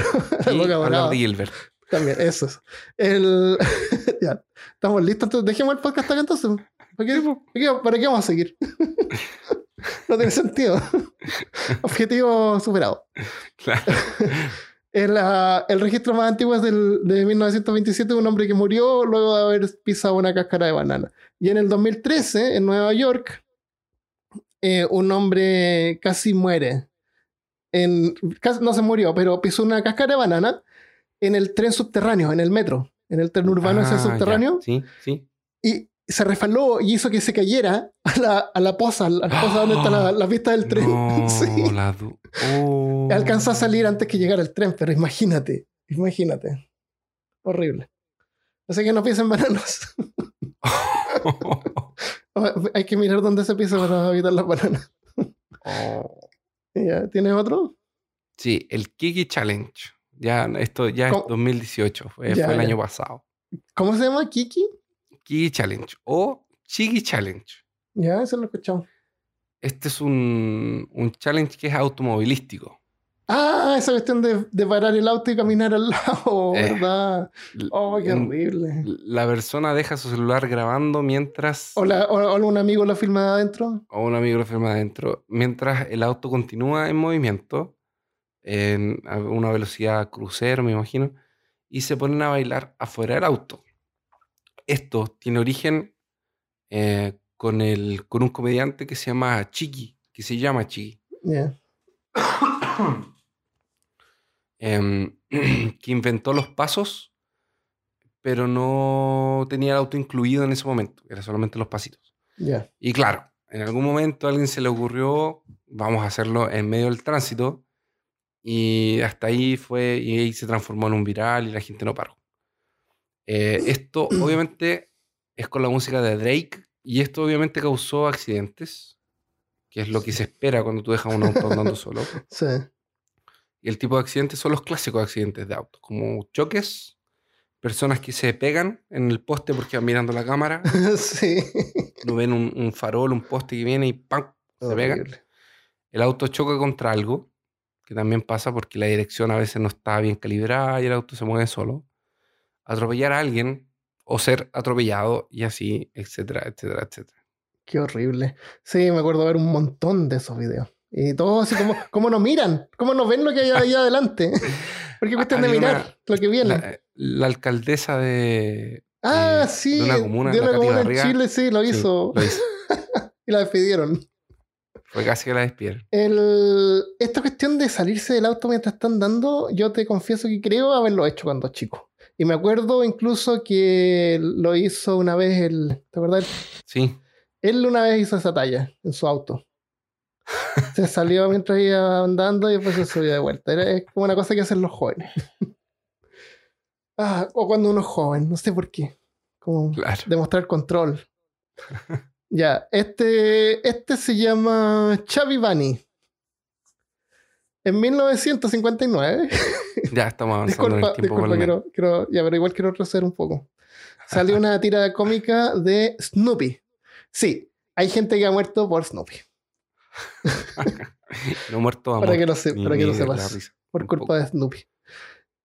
la y época hablar de Gilbert. También, eso es. El... ya, estamos listos. Entonces, dejemos el podcast acá entonces. ¿Para qué, para vamos a seguir? no tiene sentido. Objetivo superado. Claro. El, el registro más antiguo es del, de 1927, un hombre que murió luego de haber pisado una cáscara de banana. Y en el 2013, en Nueva York, eh, un hombre casi muere. En, casi- no se murió, pero pisó una cáscara de banana en el tren subterráneo, en el metro, en el tren urbano ese Ah, ya. subterráneo, Sí, sí. y se resbaló y hizo que se cayera a la, a la poza, a la poza donde está la, la pista del tren. No, Sí. la Oh. Alcanzó a salir antes que llegara el tren, pero imagínate, imagínate. Horrible. Así que no piensen bananos. Hay que mirar dónde se pisa para evitar las bananas. Oh. Ya, ¿Tienes otro? Sí, el Kiki Challenge. Ya, esto ya es ¿Cómo? 2018, fue, Ya, fue el ya. año pasado. ¿Cómo se llama? ¿Kiki? Kiki Challenge o Chigi Challenge. Ya, eso lo he escuchado. Este es un, un challenge que es automovilístico. Ah, esa cuestión de, de parar el auto y caminar al lado, Eh, ¿verdad? Oh, qué horrible. La persona deja su celular grabando mientras, O, la- o- o un amigo lo filma de adentro. o un amigo lo firma adentro, mientras el auto continúa en movimiento, en una velocidad crucero, me imagino, y se ponen a bailar afuera del auto. Esto tiene origen eh, con, el, con un comediante que se llama Chiqui, que se llama Chiqui. Em, que inventó los pasos, pero no tenía el auto incluido en ese momento, era solamente los pasitos. Y claro, en algún momento a alguien se le ocurrió, vamos a hacerlo en medio del tránsito, y hasta ahí fue, y ahí se transformó en un viral y la gente no paró. Eh, esto obviamente es con la música de Drake, y esto obviamente causó accidentes, que es lo que se espera cuando tú dejas un auto andando solo. Sí. Y el tipo de accidentes son los clásicos accidentes de auto, como choques, personas que se pegan en el poste porque van mirando la cámara, sí. no ven un, un farol, un poste que viene y ¡pam! se pega. Horrible. El auto choca contra algo, que también pasa porque la dirección a veces no está bien calibrada y el auto se mueve solo. Atropellar a alguien o ser atropellado y así, etcétera, etcétera, etcétera. Qué horrible. Sí, me acuerdo ver un montón de esos videos. Y todos así como, ¿cómo nos miran? ¿Cómo nos ven lo que hay ahí adelante? Porque cuestión de mirar una- lo que viene. La, la alcaldesa de, ah, de- sí. de una comuna, de una comuna en Chile, sí, lo sí, hizo. lo hizo. Y la despidieron. Fue casi que la despidieron. El, esta cuestión de salirse del auto mientras están dando, yo te confieso que creo haberlo hecho cuando chico. Y me acuerdo incluso que lo hizo una vez el. ¿Te acuerdas? Sí, Él una vez hizo esa talla en su auto. Se salió mientras iba andando y después se subió de vuelta. Era, es como una cosa que hacen los jóvenes. Ah, o cuando uno es joven, no sé por qué. Como claro. demostrar control. ya, este, este se llama Chavi Bunny. En 1959, Ya estamos avanzando en disculpa, el tiempo. disculpa, quiero, quiero- ya, pero igual quiero retroceder un poco. Salió una tira cómica de Snoopy. Sí, hay gente que ha muerto por Snoopy. No muerto Para amor, que lo, se- ni- para que lo sepas. Por culpa de Snoopy.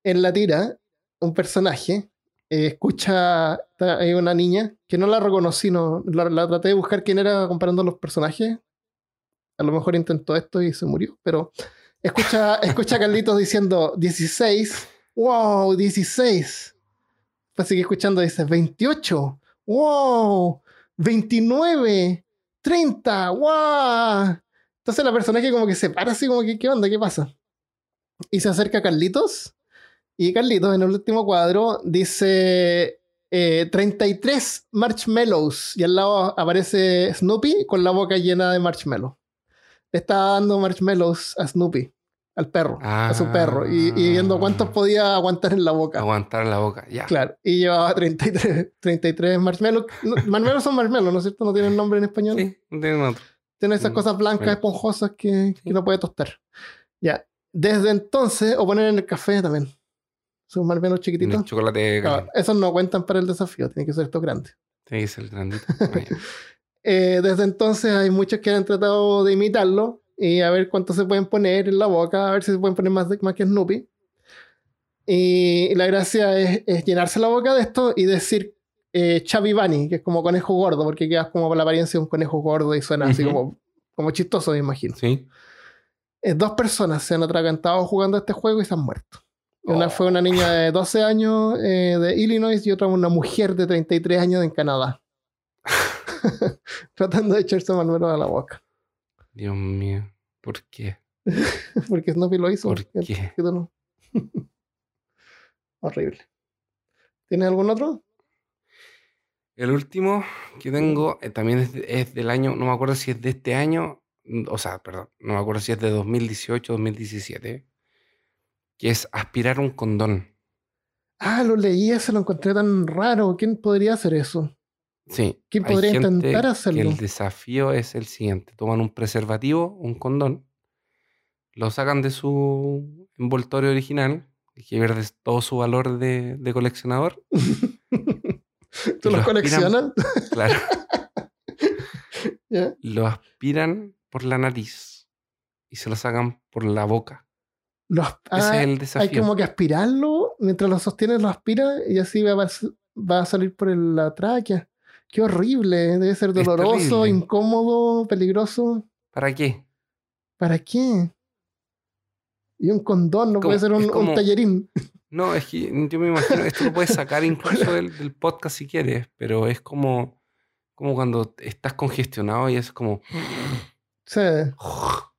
En la tira, un personaje eh, escucha. Hay una niña que no la reconocí, no, la, la traté de buscar quién era comparando los personajes. A lo mejor intentó esto y se murió, pero escucha, escucha a Carlitos diciendo 16. ¡Wow! 16. Pues sigue escuchando, dice 28. ¡Wow! 29. 30. ¡Wow! Entonces la personaje como que se para así como que, ¿qué onda? ¿Qué pasa? Y se acerca a Carlitos. Y Carlitos en el último cuadro dice eh, 33 marshmallows. Y al lado aparece Snoopy con la boca llena de marshmallows. Le está dando marshmallows a Snoopy, al perro, a su perro. Y, y viendo cuántos Ah. podía aguantar en la boca. Aguantar la boca, ya. Claro, y llevaba 33, 33 marshmallows. No, marshmallows son marshmallows, ¿no es cierto? No tienen nombre en español. Sí, no tienen otro. Tiene esas Mm, cosas blancas, esponjosas que, que no puede tostar. Ya. Desde entonces, o poner en el café también. Más o menos El chiquititos. chocolate Claro, caliente. esos no cuentan para el desafío, tienen que ser estos grandes. Tiene que ser grandito. Ah. Eh, desde entonces hay muchos que han tratado de imitarlo y a ver cuánto se pueden poner en la boca, a ver si se pueden poner más, de- más que Snoopy. Y la gracia es, es llenarse la boca de esto y decir eh, Bunny, que es como conejo gordo, porque quedas como con la apariencia de un conejo gordo y suena así Ujú. como, como chistoso, me imagino. Sí. Eh, dos personas se han atragantado jugando a este juego y se han muerto. Una Oh. fue una niña de 12 años eh, de Illinois y otra una mujer de 33 años en Canadá. Tratando de echarse Manuel a la boca. Dios mío. ¿Por qué? Porque Snoopy lo hizo. ¿Por ¿Y el qué? no? Horrible. ¿Tienes algún otro? El último que tengo eh, también es, de- es del año, no me acuerdo si es de este año, mm, o sea, perdón, no me acuerdo si es de 2018 o 2017, que es aspirar un condón. Ah, lo leí, ese lo encontré tan raro. ¿Quién podría hacer eso? Sí. ¿Quién podría gente intentar que hacerlo? el desafío es el siguiente: toman un preservativo, un condón, lo sacan de su envoltorio original, que pierde todo su valor de, de coleccionador. ¿Tú los lo coleccionas? Claro. ¿Ya? lo aspiran por la nariz y se lo sacan por la boca. Los- Ese ah, es el hay desafío. como que aspirarlo, mientras lo sostienes lo aspira y así va a, va a salir por el- la tráquea. Qué horrible, debe ser Es doloroso, incómodo, peligroso. ¿Para qué? ¿Para qué? Y un condón, no Como- puede ser un, es un como- tallerín. No, es que yo me imagino, esto lo puedes sacar incluso del, del podcast si quieres, pero es como, como cuando estás congestionado y es como... Sí.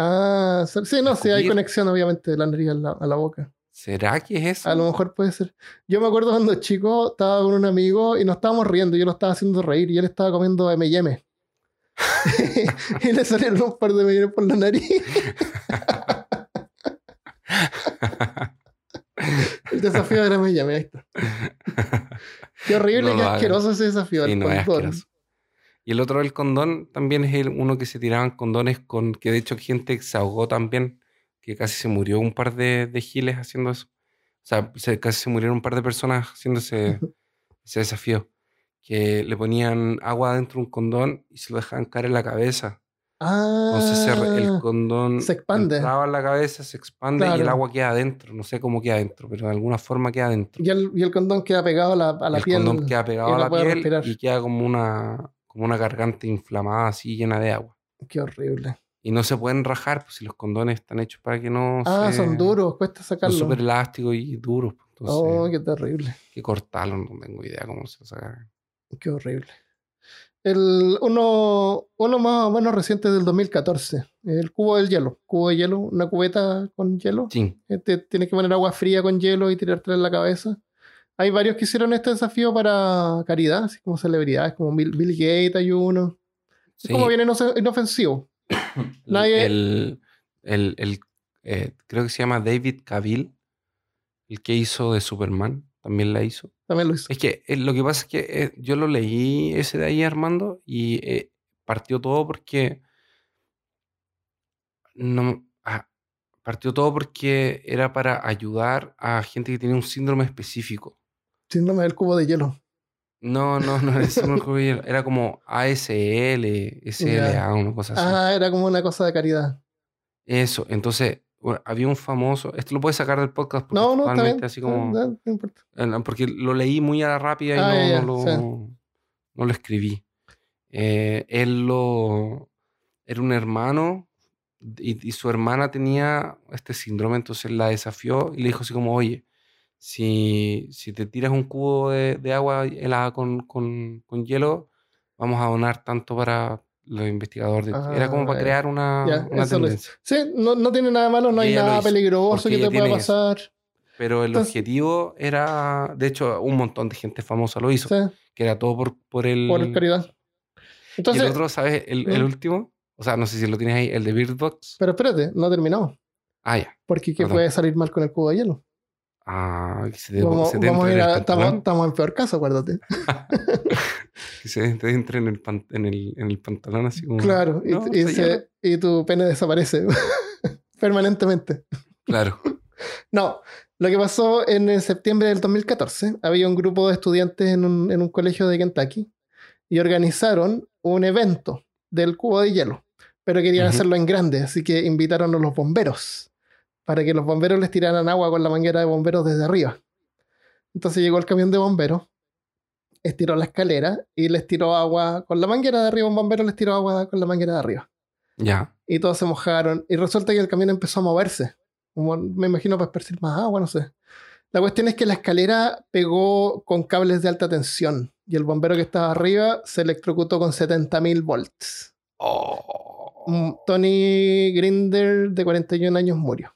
Ah, sí, no, sí hay conexión obviamente de la nariz a la, a la boca. ¿Será que es eso? A lo mejor puede ser. Yo me acuerdo cuando chico estaba con un amigo y nos estábamos riendo, yo lo estaba haciendo reír y él estaba comiendo M&M. y le salieron un par de M&M por la nariz. El desafío era M&M, ahí está. Qué horrible, No hagan. asqueroso ese desafío. Sí, el no es asqueroso. Y el otro, el condón, también es el, uno que se tiraban condones con, que de hecho gente se ahogó también, que casi se murió un par de, de giles haciendo eso. O sea, se- casi se murieron un par de personas haciendo ese, ese desafío. Que le ponían agua dentro de un condón y se lo dejaban caer en la cabeza. Ah, Entonces se el condón se expande. entraba en la cabeza, se expande y el Claro. agua queda adentro. No sé cómo queda adentro, pero de alguna forma queda adentro. y, el, y el condón queda pegado a la, a la el piel. condón queda pegado a la piel respirar. y queda como una, como una garganta inflamada así llena de agua. Qué horrible. Y no se pueden rajar, pues si los condones están hechos para que no Ah, se- son duros, cuesta Son sacarlos. súper elásticos y duros. pues, Entonces, Oh, qué terrible. que cortarlos, no tengo idea cómo se saca. Qué horrible. El, uno, uno más o menos reciente del 2014. El cubo del hielo. Cubo de hielo, una cubeta con hielo. Sí, Eh, te- tienes que poner agua fría con hielo y tirártela en la cabeza. Hay varios que hicieron este desafío para caridad, así como celebridades, como Bill, Bill Gates hay uno. Es sí. como bien inofensivo. nadie- El, el, el, eh, creo que se llama David Cavill, el que hizo de Superman, también la hizo. También lo hizo. Es que eh, lo que pasa es que eh, yo lo leí ese de ahí, Armando, y partió todo porque. No, ah, partió todo porque era para ayudar a gente que tenía un síndrome específico. Síndrome del cubo de hielo. No, no, no era el síndrome del cuello, era como ASL, SLA, una cosa así. Ah, era como una cosa de caridad. Eso, entonces bueno, había un famoso. Esto lo puedes sacar del podcast No, no, totalmente así como. No, no importa. Eh, Porque lo leí muy a la rápida y Ah, no, lo, no lo escribí. Eh, él lo era un hermano y, y su hermana tenía este síndrome, entonces la desafió y le dijo así como, oye, si, si te tiras un cubo de, de agua helada con, con, con hielo, vamos a donar tanto para los investigadores. de- Era como Ah, para crear una, Ya, una lo tendencia. Sí, no, no tiene nada malo, no Y hay nada peligroso que te pueda eso. pasar. Pero el Entonces- objetivo era, de hecho, un montón de gente famosa lo hizo, Sí, que era todo por, por el... por caridad. y el otro, ¿sabes? El, el ¿Mm? último, o sea, no sé si lo tienes ahí, el de Bird Box. pero espérate, no ha terminado. Ah, ya. Porque ¿qué Perdón. puede salir mal con el cubo de hielo? Ah, que se te, Vamos, se te vamos a ir a, estamos, en peor caso, acuérdate. Que se te entre en el, pan- en el, en el pantalón así como... Claro, y, No, y se se- hielo. y tu pene desaparece permanentemente. Claro. No, lo que pasó en septiembre del 2014, había un grupo de estudiantes en un, en un colegio de Kentucky y organizaron un evento del cubo de hielo, pero querían hacerlo en grande, así que invitaron a los bomberos para que los bomberos les tiraran agua con la manguera de bomberos desde arriba. Entonces llegó el camión de bomberos, estiró la escalera y les tiró agua con la manguera de arriba. Un bombero les tiró agua con la manguera de arriba. Ya. Y todos se mojaron. Y resulta que el camión empezó a moverse. Como, me imagino para esparcir más agua, no sé. La cuestión es que la escalera pegó con cables de alta tensión. Y el bombero que estaba arriba se electrocutó con 70.000 volts. Oh. Mm, Tony Grinder, de 41 años, murió.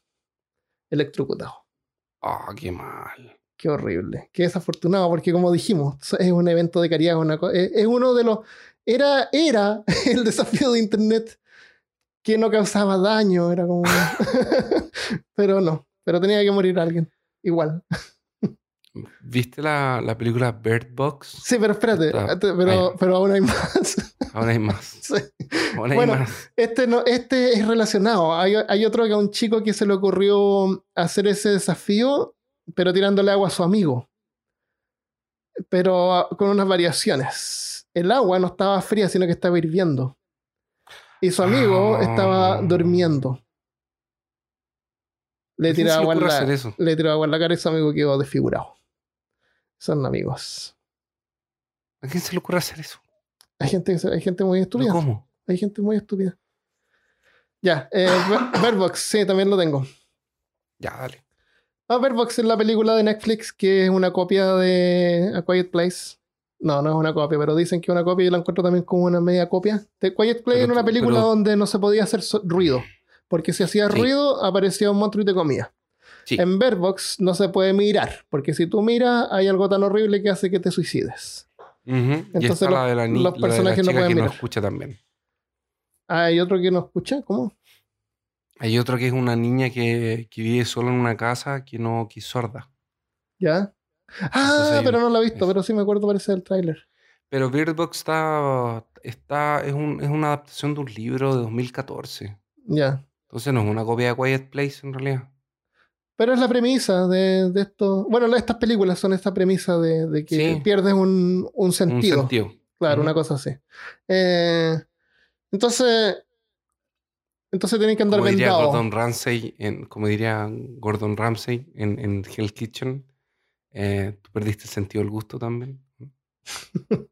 Electrocutado. Oh, qué mal. Qué horrible. Qué desafortunado, porque como dijimos, es un evento de caridad. Una co- es uno de los. Era, era el desafío de Internet que no causaba daño. Era como. pero no. Pero tenía que morir alguien. Igual. ¿Viste la, la película Bird Box? Sí, pero espérate. Está- Pero, pero aún hay más. Aún hay más. Sí. Aún hay Bueno, más. Este, no, este es relacionado. Hay, hay otro que a un chico que se le ocurrió hacer ese desafío, pero tirándole agua a su amigo. Pero ah, con unas variaciones. El agua no estaba fría, sino que estaba hirviendo. Y su amigo Ah. estaba durmiendo. Le ¿A quién tiró se le agua, en la, le tiró agua en la cara y su amigo quedó desfigurado. Son amigos. ¿A quién se le ocurre hacer eso? Hay gente, hay gente muy ¿Pero estúpida. ¿Cómo? Hay gente muy estúpida. Ya, eh, Ver- Bird Box, sí, también lo tengo. Ya, dale. Ah, Bird Box es la película de Netflix que es una copia de A Quiet Place. No, no es una copia, pero dicen que es una copia y la encuentro también como una media copia. The Quiet Place Pero era una película pero- donde no se podía hacer so- ruido. Porque si hacía Sí. ruido, aparecía un monstruo y te comía. Sí. En Bird Box no se puede mirar, porque si tú miras, hay algo tan horrible que hace que te suicides. Ujú. Y Entonces está los- la de la, los la la no pueden que mirar. nos escucha también. Ah, hay otro que no escucha, ¿cómo? Hay otro que es una niña que, que vive sola en una casa que no que es sorda. ¿Ya? Ah, pero un- no lo he visto, eso. pero sí me acuerdo, parece del tráiler. Pero Bird Box está, está es, un- es una adaptación de un libro de 2014. Ya. Entonces no es una copia de Quiet Place en realidad. Pero es la premisa de, de esto. Bueno, estas películas son esta premisa de, de que Sí. pierdes un, un sentido. Un sentido. Claro, Ujú. una cosa así. Eh, entonces. Entonces tienen que andar Como diría. Gordon Ramsay, en, como diría Gordon Ramsay en, en Hell's Kitchen, eh, tú perdiste el sentido del gusto también.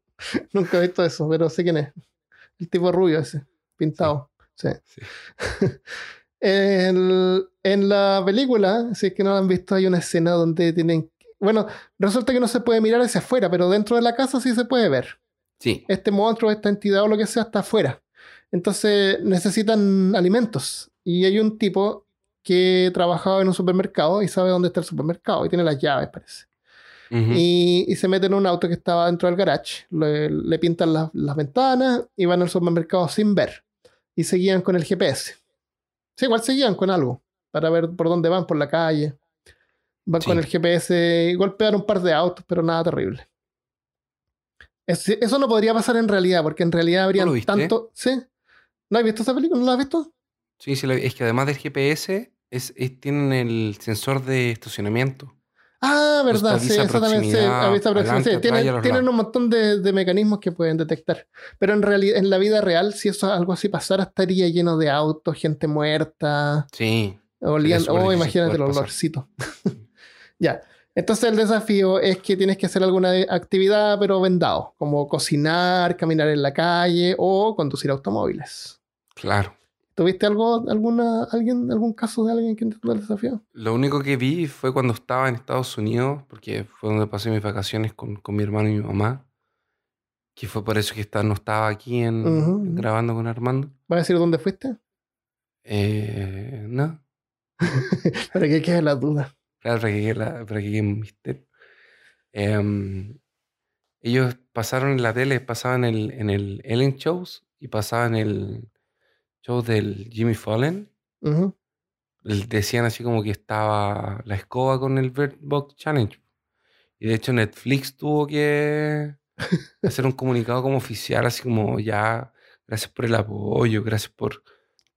Nunca he visto eso, pero sé quién es. El tipo rubio ese, pintado. Sí. Sí. El- en la película, si es que no la han visto, hay una escena donde tienen. Bueno, resulta que no se puede mirar hacia afuera, pero dentro de la casa sí se puede ver. Sí, este monstruo, esta entidad o lo que sea está afuera. Entonces necesitan alimentos. Y hay un tipo que trabajaba en un supermercado y sabe dónde está el supermercado y tiene las llaves, parece. Y, y se mete en un auto que estaba dentro del garage, le, le pintan las, las ventanas y van al supermercado sin ver. Y seguían con el GPS. Sí, igual seguían con algo para ver por dónde van, por la calle. Van Sí. con el GPS y golpean un par de autos, pero nada terrible. Es- eso no podría pasar en realidad, porque en realidad habrían lo viste? tanto. ¿Sí? ¿No has visto esa película? ¿No la has visto? Sí, sí, es que además del GPS es, es- tienen el sensor de estacionamiento. Ah, Pues verdad, sí, eso también proximidad, avisa proximidad, sí, Tienen, un montón de, de mecanismos que pueden detectar. Pero en realidad, en la vida real, si eso algo así pasara, estaría lleno de autos, gente muerta, Sí, olían, oh, imagínate el olorcito. ya. Entonces el desafío es que tienes que hacer alguna actividad, pero vendado, como cocinar, caminar en la calle o conducir automóviles. claro. ¿Tuviste algo, alguna, alguien, algún caso de alguien que intentó el desafío? Lo único que vi fue cuando estaba en Estados Unidos, porque fue donde pasé mis vacaciones con, con mi hermano y mi mamá, que fue por eso que está- no estaba aquí en, grabando con Armando. ¿Vas a decir dónde fuiste? Eh, no, Para que quede la duda. Claro, para que quede, la- para que quede un misterio. Em, ellos pasaron en la tele, pasaban en el, en el Ellen Shows y pasaban el show del Jimmy Fallon. Decían así como que estaba la escoba con el Bird Box Challenge. Y de hecho Netflix tuvo que hacer un comunicado como oficial, así como ya, gracias por el apoyo, gracias por...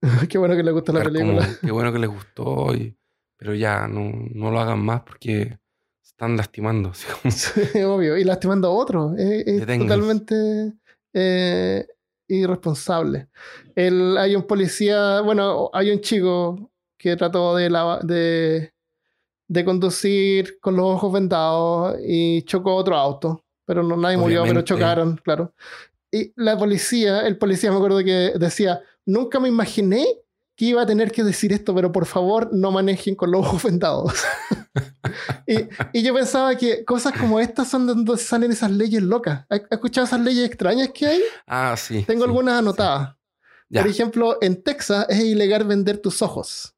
Qué bueno que le gusta la película. como, qué bueno que les gustó, y- pero ya, no, no lo hagan más porque se están lastimando. así como- Sí, obvio. Y lastimando a otros. Es, es totalmente eh, irresponsable. El, hay un policía, bueno, hay un chico que trató de, de, de conducir con los ojos vendados y chocó otro auto. Pero no, nadie murió, pero Obviamente. chocaron, claro. Y la policía, el policía me acuerdo que decía, nunca me imaginé que iba a tener que decir esto, pero por favor no manejen con los ojos vendados. y, y yo pensaba que cosas como estas son de donde salen esas leyes locas. ¿Has escuchado esas leyes extrañas que hay? Ah, sí. Tengo sí. algunas anotadas. Ya. Por ejemplo, en Texas es ilegal vender tus ojos.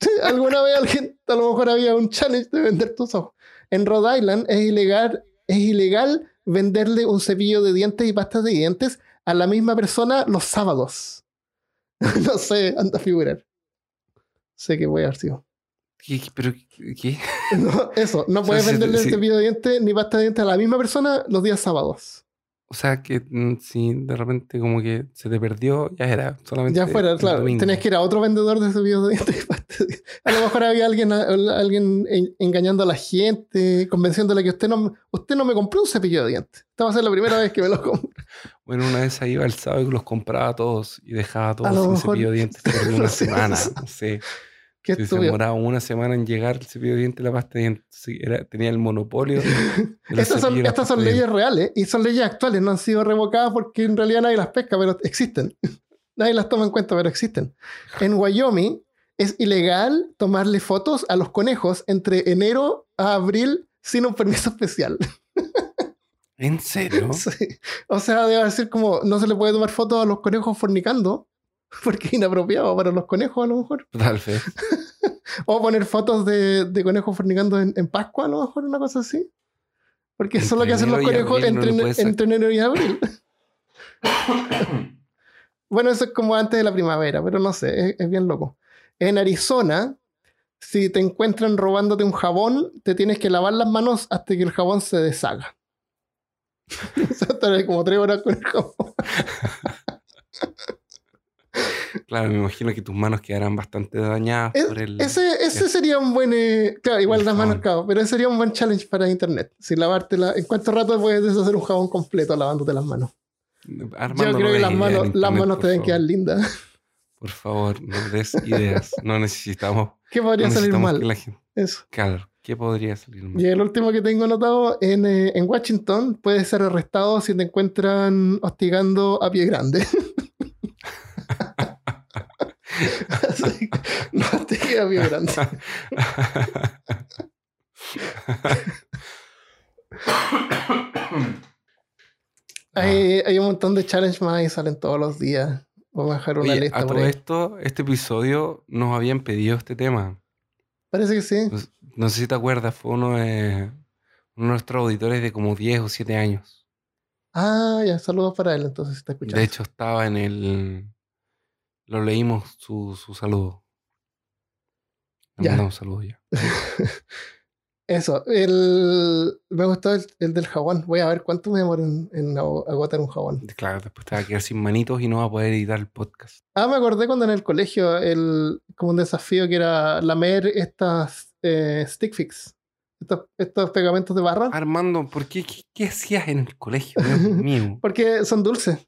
Alguna vez alguien, a lo mejor había un challenge de vender tus ojos. En Rhode Island es ilegal, es ilegal venderle un cepillo de dientes y pastas de dientes a la misma persona los sábados. no sé, anda a figurar. Sé que voy a haber sido. ¿Qué, pero, ¿qué? No, eso, no puedes venderle el si- cepillo de dientes ni pasta de dientes a la misma persona los días sábados. O sea, que mm, si de repente como que se te perdió, ya era. Solamente Ya fuera, claro. Tenías que ir a otro vendedor de cepillos de dientes. A lo mejor había alguien, alguien en- engañando a la gente, convenciéndole que usted no, usted no me compró un cepillo de dientes. Esta va a ser la primera vez que me lo compro. Bueno, una vez iba el sábado y los compraba todos y dejaba todos sin mejor- cepillo de dientes por una semana. No sé. Qué Si se demoraba una semana en llegar el cepillo de dientes la pasta de dientes. Sí, era, tenía el monopolio. Estas son, estas leyes reales y son leyes actuales, no han sido revocadas porque en realidad nadie las pesca, pero existen. nadie las toma en cuenta, pero existen. En Wyoming es ilegal tomarle fotos a los conejos entre enero a abril sin un permiso especial. ¿En serio? Sí. O sea, debe decir como no se le puede tomar fotos a los conejos fornicando porque es inapropiado para los conejos a lo mejor. Tal vez. O poner fotos de, de conejos fornicando en, en Pascua a lo mejor, una cosa así. Porque eso es lo que hacen los conejos no entre, entre enero y abril. bueno, eso es como antes de la primavera, pero no sé, es, es bien loco. En Arizona, si te encuentran robándote un jabón, te tienes que lavar las manos hasta que el jabón se deshaga. o sea, estaré como tres horas con el jabón. Claro, me imagino que tus manos quedarán bastante dañadas Es- por el. Ese, ese sería un buen. eh, claro, igual las manos, claro, pero ese sería un buen challenge para internet. Si lavártela. ¿En cuánto rato puedes deshacer un jabón completo lavándote las manos? Armando, Yo no creo que las manos, las manos te deben quedar lindas. Por favor, no des ideas. No necesitamos. ¿Qué No podría salir mal? la gente. Eso. Claro, ¿qué podría salir mal? Y el último que tengo anotado en, eh, en Washington puedes ser arrestado si te encuentran hostigando a pie grande. No hostigue a pie grande. Hay, hay un montón de challenge más y salen todos los días. Vamos a dejar una Oye, lista a por todo ahí. esto, este episodio nos habían pedido este tema. Parece que sí. No, no sé si te acuerdas, fue uno de, uno de nuestros auditores de como 10 o 7 años. Ah, ya, saludos para él, entonces si está escuchando. De hecho, estaba en el. Lo leímos su, su saludo. Le Ya. mandamos saludos ya. Eso, el, me gustó el, el del jabón. Voy a ver cuánto me demoro en, en agotar un jabón. Claro, después te va a quedar sin manitos y no va a poder editar el podcast. Ah, me acordé cuando en el colegio, el, como un desafío que era lamer estas eh, stick fix, estos, estos pegamentos de barra, Armando, ¿por qué? ¿Qué, qué hacías en el colegio? Dios mío. porque son dulces.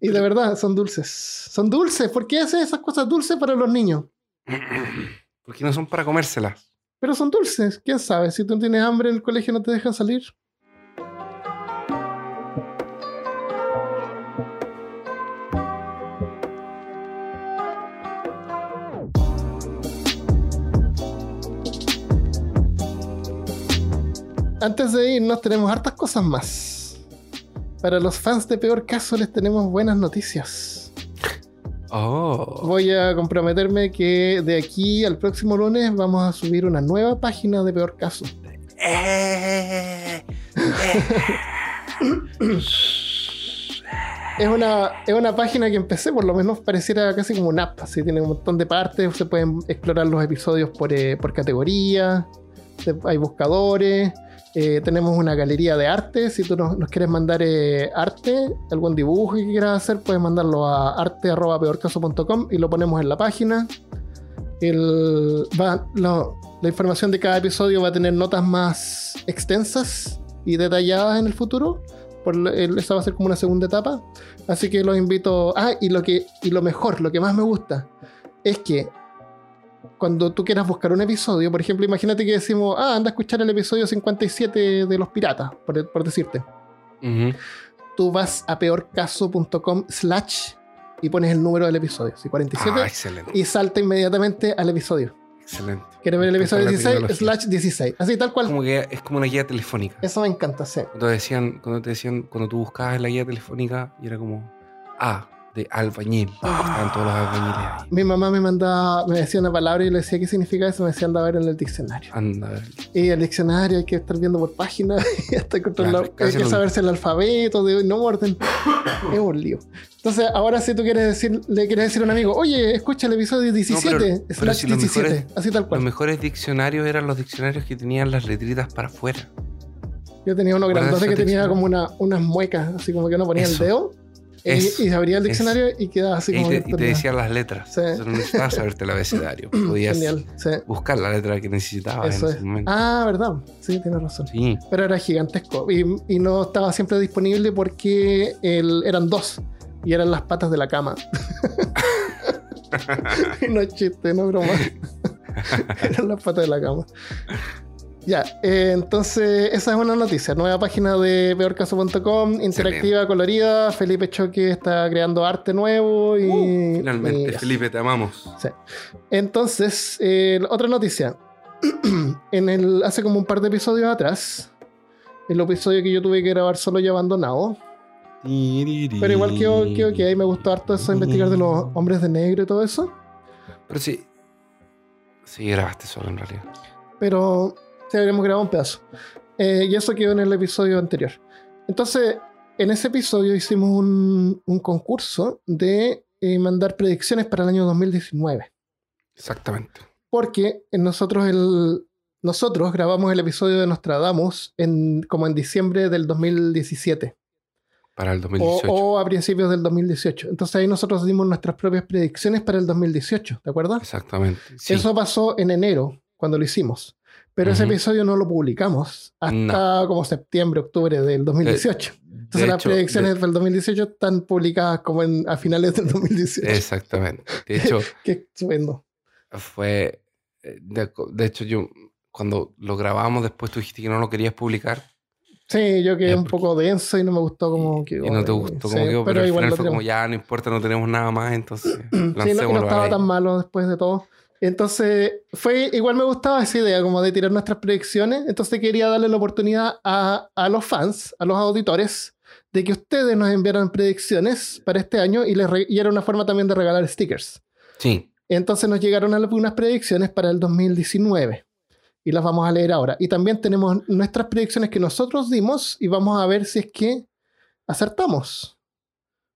Y de verdad, son dulces. Son dulces. ¿Por qué hacen esas cosas dulces para los niños? Porque no son para comérselas. Pero son dulces. ¿Quién sabe? Si tú tienes hambre en el colegio no te dejan salir. Antes de irnos tenemos hartas cosas más. Para los fans de Peor Caso les tenemos buenas noticias. Oh. Voy a comprometerme que de aquí al próximo lunes vamos a subir una nueva página de Peor Caso. Eh, Es una, es una página que empecé, por lo menos pareciera casi como una app. Así tiene un montón de partes, se pueden explorar los episodios por, eh, por categoría, hay buscadores, eh, tenemos una galería de arte. Si tú nos, quieres mandar eh, arte, algún dibujo que quieras hacer, puedes mandarlo a arte.peorcaso.com y lo ponemos en la página. La información de cada episodio va a tener notas más extensas y detalladas en el futuro. Por, el- esa va a ser como una segunda etapa. Así que los invito. Ah, y lo que y lo mejor, lo que más me gusta, es que cuando tú quieras buscar un episodio, por ejemplo, imagínate que decimos, ah, anda a escuchar el episodio 57 de Los Piratas, por, por decirte. Tú vas a peorcaso.com slash y pones el número del episodio, sí, 47, Ah, excelente. y salta inmediatamente al episodio. Excelente. ¿Quieres ver el episodio encanta la 16? tecnología. Slash 16. Así tal cual. Como que es como una guía telefónica. Eso me encanta, sí. Cuando decían, cuando te decían, cuando tú buscabas la guía telefónica y era como A de albañil. Todos los albañiles ahí. Mi mamá me mandaba, me decía una palabra y le decía qué significa eso, me decía anda a ver en el diccionario. Anda, a ver. Y el diccionario hay que estar viendo por páginas y hasta Claro, la- hay que saberse el alfabeto, de no orden. es un lío. Entonces, ahora si tú quieres decir, le quieres decir a un amigo, oye, escucha el episodio 17, pero- pero slash si los 17, mejores- así tal Los cual. mejores diccionarios eran los diccionarios que tenían las letritas para afuera. Yo tenía uno ¿Cuál es grandote que tenía como una, unas muecas, así como que uno ponía Eso. el dedo Eso. y se abría el diccionario y quedaba así y, como te, y te tenía- decían las letras. Sí. Entonces no necesitabas saberte el abecedario. Podías Genial, sí. buscar la letra que necesitabas Eso en es. ese momento. Ah, verdad. Sí, tienes razón. Sí. Pero era gigantesco y, y no estaba siempre disponible porque el- eran dos y eran las patas de la cama. Y no es chiste, no es broma. eran las patas de la cama. Ya, eh, entonces esa es una noticia. Nueva página de peorcaso.com, interactiva, colorida. Felipe Choque está creando arte nuevo y. Uh, Finalmente, y. Felipe, te amamos. Entonces, eh, otra noticia. en el, hace como un par de episodios atrás, el episodio que yo tuve que grabar solo y abandonado. Pero igual que, que, que ahí me gustó harto eso investigar de los hombres de negro y todo eso. Pero sí. Sí, grabaste solo en realidad. Pero sí habríamos grabado un pedazo. Eh, y eso quedó en el episodio anterior. Entonces, en ese episodio hicimos un, un concurso de eh, mandar predicciones para el año 2019. Exactamente. Porque nosotros, el, nosotros grabamos el episodio de Nostradamus en, como en diciembre del 2017 Para el o, 2018. o a principios del 2018. Entonces ahí nosotros dimos nuestras propias predicciones para el 2018, ¿te acuerdas? Exactamente. Sí. Eso pasó en enero, cuando lo hicimos. Pero ese Ujú. episodio no lo publicamos hasta como septiembre, octubre del 2018. Entonces De las hecho, predicciones de- del 2018 están publicadas como en, a finales del 2018. Exactamente. De hecho, Qué estupendo. fue. eh, De, de hecho, yo. Cuando lo grabamos, después tú dijiste que no lo querías publicar. Sí, yo quedé Ya, un poco denso y no me gustó como y, quedó. y no te gustó Sí, como quedó, pero, al igual final fue como ya, no importa, no tenemos nada más, entonces Sí, no, no estaba ahí. tan malo después de todo. Entonces, fue, igual me gustaba esa idea, como de tirar nuestras predicciones. Entonces quería darle la oportunidad a, a los fans, a los auditores, de que ustedes nos enviaran predicciones para este año y, les re- y era una forma también de regalar stickers. Sí, Entonces nos llegaron algunas predicciones para el 2019 y las vamos a leer ahora. Y también tenemos nuestras predicciones que nosotros dimos y vamos a ver si es que acertamos.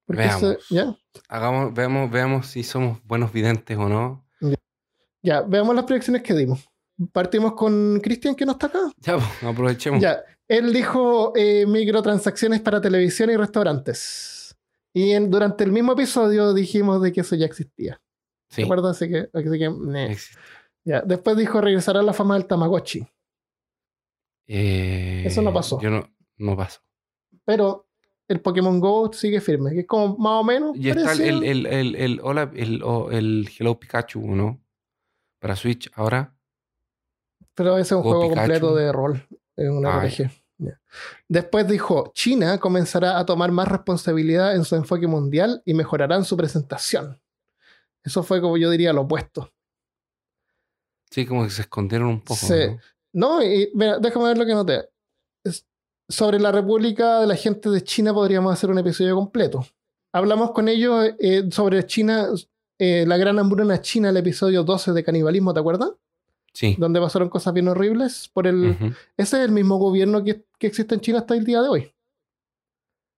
Porque Veamos. eso- ¿ya? hagamos, veamos, veamos si somos buenos videntes o no. Ya, veamos las predicciones que dimos. Partimos con Cristian, que no está acá. Ya, pues, aprovechemos. Ya, él dijo eh, microtransacciones para televisión y restaurantes. Y en- durante el mismo episodio dijimos de que eso ya existía. sí. ¿De acuerdo? Así que, así que. Ya, después dijo regresará la fama del Tamagotchi. Eh, Eso no pasó. Yo no, no pasó. Pero el Pokémon Go sigue firme, que es como más o menos. Y está el, parecido. el, el, el, hola, el, el Hello Pikachu, ¿no? Para Switch ahora. Pero ese es un Go juego completo de rol. Es una RPG. Después dijo, China comenzará a tomar más responsabilidad en su enfoque mundial y mejorarán su presentación. Eso fue como yo diría lo opuesto. Sí, como que se escondieron un poco. Sí. ¿no? No, y mira, déjame ver lo que noté. Es- sobre la República de la gente de China podríamos hacer un episodio completo. Hablamos con ellos eh, sobre China, eh, la gran hambruna china, el episodio 12 de canibalismo, ¿te acuerdas? Sí. Donde pasaron cosas bien horribles por el. Ese es el mismo gobierno que, que existe en China hasta el día de hoy.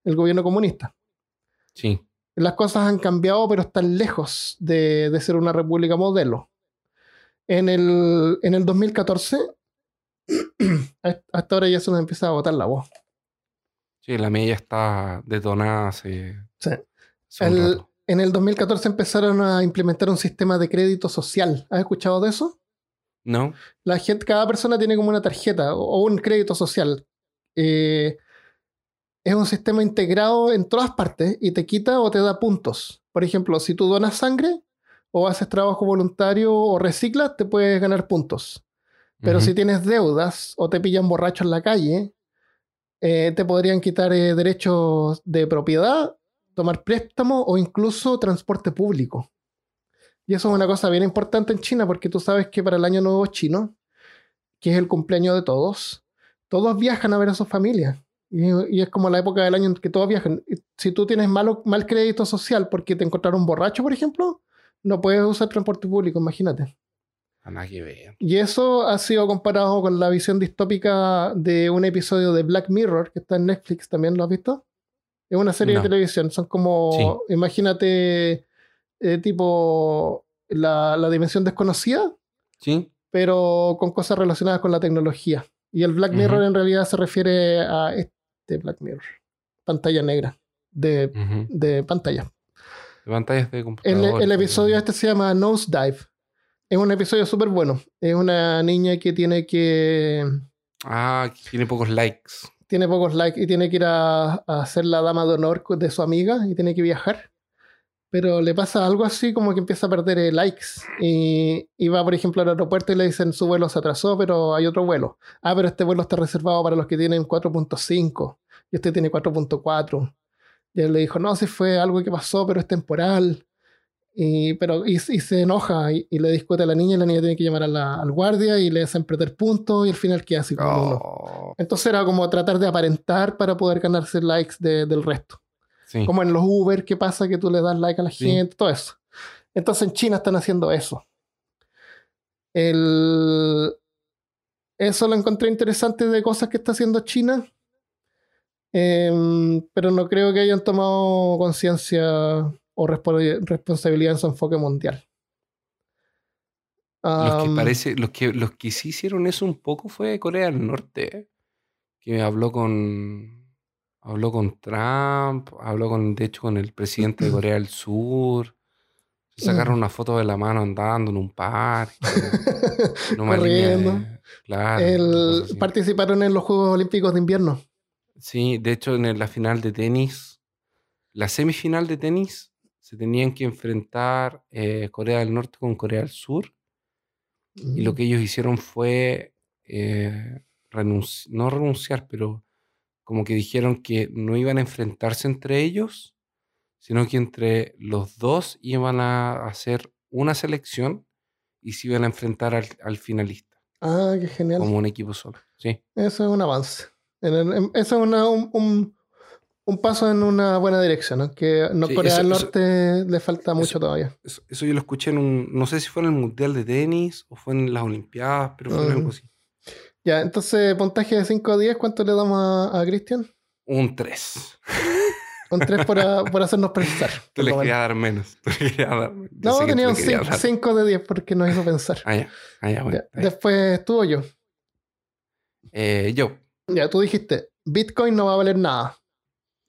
El gobierno comunista. Sí. Las cosas han cambiado, pero están lejos de, de ser una república modelo. En el, en el 2014, a- hasta ahora ya se nos empieza a botar la voz. Sí, la mía ya está detonada hace, Sí. hace El-. En el 2014 empezaron a implementar un sistema de crédito social. ¿Has escuchado de eso? ¿No? la gente, cada persona tiene como una tarjeta o, un crédito social. Eh, es un sistema integrado en todas partes y te quita o te da puntos. Por ejemplo, si tú donas sangre o haces trabajo voluntario o reciclas, te puedes ganar puntos. Pero si tienes deudas o te pillan borracho en la calle, eh, te podrían quitar eh, derechos de propiedad, tomar préstamo o incluso transporte público. Y eso es una cosa bien importante en China porque tú sabes que para el año nuevo chino, que es el cumpleaños de todos, todos viajan a ver a sus familias. Y, es como la época del año en que todos viajan. Si tú tienes malo, mal crédito social porque te encontraron borracho, por ejemplo, no puedes usar transporte público, imagínate. Y eso ha sido comparado con la visión distópica de un episodio de Black Mirror que está en Netflix, ¿también lo has visto? Es una serie de televisión, son como, imagínate, eh, tipo la, la, dimensión desconocida, sí. pero con cosas relacionadas con la tecnología. Y el Black Mirror en realidad se refiere a este Black Mirror, pantalla negra, de, de pantalla. De pantallas de computador. El, el episodio este se llama Nose Dive es un episodio súper bueno. Es una niña que tiene que. Ah, tiene pocos likes. Tiene pocos likes y tiene que ir a, a, ser la dama de honor de su amiga y tiene que viajar. Pero le pasa algo así como que empieza a perder eh, likes. Y, y, va, por ejemplo, al aeropuerto y le dicen su vuelo se atrasó, pero hay otro vuelo. Ah, pero este vuelo está reservado para los que tienen 4.5 y este tiene 4.4. Y él le dijo, no, si fue algo que pasó, pero es temporal. Y, pero, y, se enoja y, le discute a la niña y la niña tiene que llamar a la, al guardia y le hacen perder puntos y al final queda así como oh. Entonces era como tratar de aparentar para poder ganarse likes del resto. Como en los Uber, ¿qué pasa? Que tú le das like a la gente, todo eso. Entonces en China están haciendo eso. El... Eso lo encontré interesante de cosas que está haciendo China. Em, pero no creo que hayan tomado conciencia o responsabilidad en su enfoque mundial. los que parece, los que, los que sí hicieron eso un poco fue Corea del Norte, que habló con habló con Trump, habló con, de hecho, con el presidente de Corea del Sur. Se sacaron una foto de la mano andando en un parque. no Corriendo. Claro. participaron en los Juegos Olímpicos de Invierno. Sí, de hecho, en la final de tenis, la semifinal de tenis, se tenían que enfrentar eh, Corea del Norte con Corea del Sur. Y lo mm. que ellos hicieron fue eh, no renunciar, pero como que dijeron que no iban a enfrentarse entre ellos, sino que entre los dos iban a hacer una selección y se iban a enfrentar al, finalista. Ah, qué genial. Como un equipo solo. Sí. Eso es un avance. eso es una, un, un paso en una buena dirección, aunque no Corea del Norte le falta mucho todavía. Eso, yo lo escuché en un, no sé si fue en el Mundial de Tenis o fue en las Olimpiadas, pero fue algo así. Ya, entonces, puntaje de 5 a 10, ¿cuánto le damos a, Cristian? Un 3. Un 3 por, por hacernos pensar. Te le quería dar menos. no, tenía un 5 de 10 porque nos hizo pensar. Ah, ya. Ah, ya, bueno, Después, ¿tú o yo? Eh, yo. Ya, tú dijiste, Bitcoin no va a valer nada.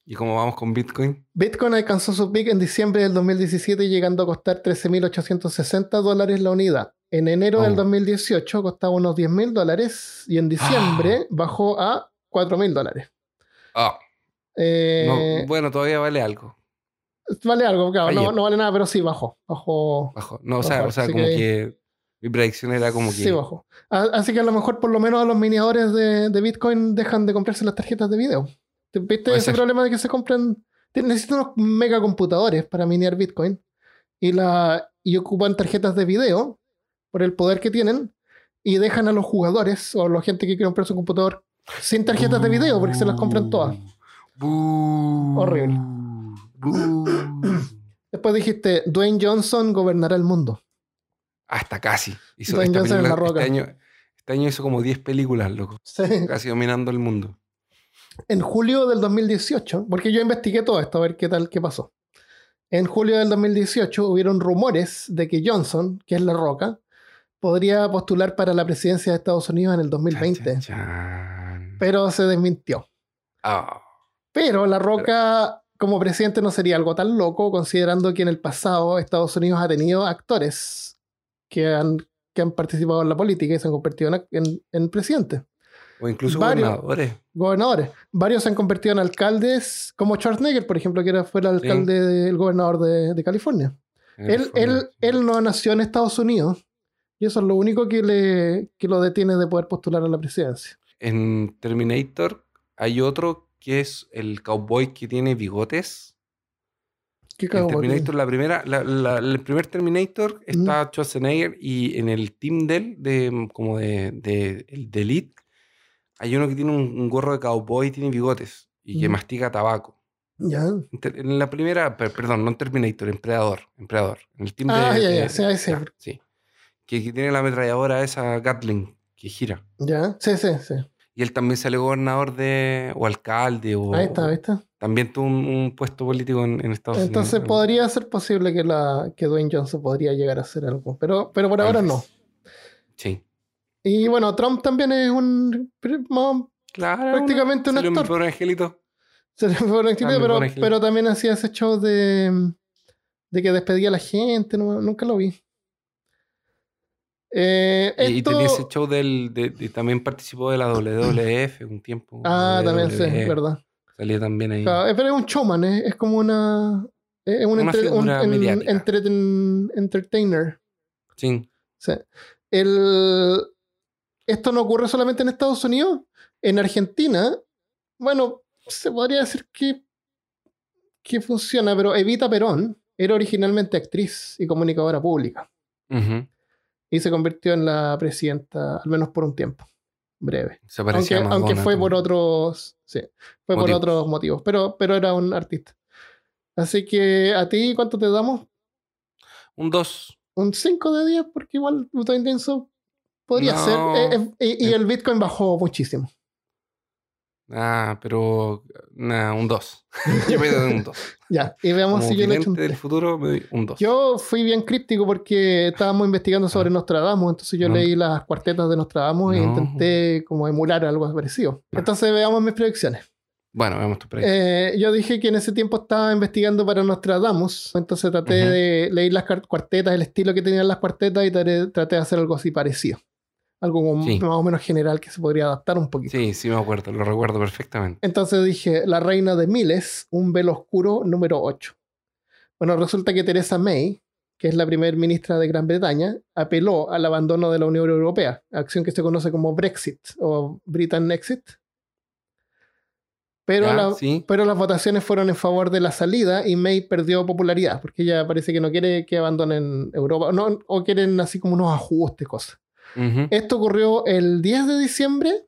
¿Y cómo vamos con Bitcoin? Bitcoin alcanzó su pico en diciembre del 2017 llegando a costar 13.860 dólares la unidad. En enero del 2018 costaba unos 10.000 dólares y en diciembre ah. bajó a 4.000 dólares. Ah. Eh, bueno, todavía vale algo. Vale algo, claro. No, vale nada, pero sí bajó. Bajó. No, o sea, o sea como que... mi predicción era como que. Sí, bajó. Así que a lo mejor, por lo menos, a los miniadores de, de Bitcoin dejan de comprarse las tarjetas de video. ¿Viste ese problema de que se compran? Necesitan unos megacomputadores para minear Bitcoin y, la, y ocupan tarjetas de video por el poder que tienen y dejan a los jugadores o a la gente que quiere comprar su computador sin tarjetas de video porque se las compran todas. Horrible. Después dijiste, Dwayne Johnson gobernará el mundo. Hasta casi. Dwayne Johnson en la roca. Este año, este año hizo como 10 películas, loco. Casi dominando el mundo en julio del 2018, porque yo investigué todo esto a ver qué tal, qué pasó. En julio del 2018 hubieron rumores de que Johnson, que es la roca, podría postular para la presidencia de Estados Unidos en el 2020. Pero se desmintió. Ah. Pero la roca como presidente no sería algo tan loco, considerando que en el pasado Estados Unidos ha tenido actores que han, que han participado en la política y se han convertido en, en presidentes. O incluso gobernadores. Gobernadores. Varios se han convertido en alcaldes, como Schwarzenegger, por ejemplo, que era, fue el alcalde del gobernador de, California. en Él, él, sí. él no nació en Estados Unidos y eso es lo único que, le, que lo detiene de poder postular a la presidencia. En Terminator hay otro que es el cowboy que tiene bigotes. ¿Qué En cago, Terminator, la primera, la- la- el primer Terminator está Schwarzenegger y en el team del, de, como de, de, de Elite, hay uno que tiene un, un gorro de cowboy y tiene bigotes y que Mm. mastica tabaco. Ya. En la primera, per- perdón, no en Terminator, en Predador. En Predador. En el team Ah, de. ya, ya, de- sí, ya, sí. Que, que tiene la ametralladora esa Gatling que gira. Ya. Sí, sí, sí. Y él también salió gobernador de. o alcalde. O, Ahí está, ahí está. También tuvo un, un puesto político en, en Estados Entonces Unidos. podría ser posible que, la, que Dwayne Johnson podría llegar a hacer algo, pero, pero por Tal ahora vez. no. Sí. Y bueno, Trump también es un Claro. prácticamente un salió mi actor. pobre angelito. Se le fue una actitud, Ah, pero, angelito. pero también hacía ese show de, de que despedía a la gente, no- nunca lo vi. Eh, Y, y esto- tenía ese show del. De, de- también participó de la WWF un tiempo. Ah, también sí, verdad. Salía también ahí. Claro, pero es un showman, eh, es como una. Es un, Una entre- un- en- entreten- entertainer. Sí. Sí. El, esto no ocurre solamente en Estados Unidos. En Argentina, bueno, se podría decir que, que funciona, pero Evita Perón era originalmente actriz y comunicadora pública. Y se convirtió en la presidenta, al menos por un tiempo. Breve. Se Aunque, aunque fue por otros. Sí, fue por Motivos. otros motivos. Pero, pero era un artista. Así que a ti, ¿cuánto te damos? Un 2. un 5 de 10, porque igual Dwayne Johnson podría No. ser. Eh, eh, y, y Eh. el Bitcoin bajó muchísimo. Ah, pero. Nada, un 2. yo me doy un 2. Ya, y veamos Como si yo le echo un del futuro, me doy un 2. Yo fui bien críptico porque estábamos investigando sobre Nostradamus, entonces yo No. leí las cuartetas de Nostradamus e intenté como emular algo parecido. Entonces veamos mis predicciones. Bueno, veamos tu predicción. Eh, yo dije que en ese tiempo estaba investigando para Nostradamus, entonces traté de leer las cuartetas, el estilo que tenían las cuartetas y traté, traté de hacer algo así parecido. Algo como Sí. más o menos general que se podría adaptar un poquito. sí, sí me acuerdo, lo recuerdo perfectamente. Entonces dije, la reina de miles, un velo oscuro número 8. Bueno, resulta que Theresa May, que es la primer ministra de Gran Bretaña, apeló al abandono de la Unión Europea, acción que se conoce como Brexit o Britain Exit. Pero, Ya, la- sí. pero las votaciones fueron en favor de la salida y May perdió popularidad, porque ella parece que no quiere que abandonen Europa, no, o quieren así como unos ajustes, cosas. Ujú. Esto ocurrió el 10 de diciembre.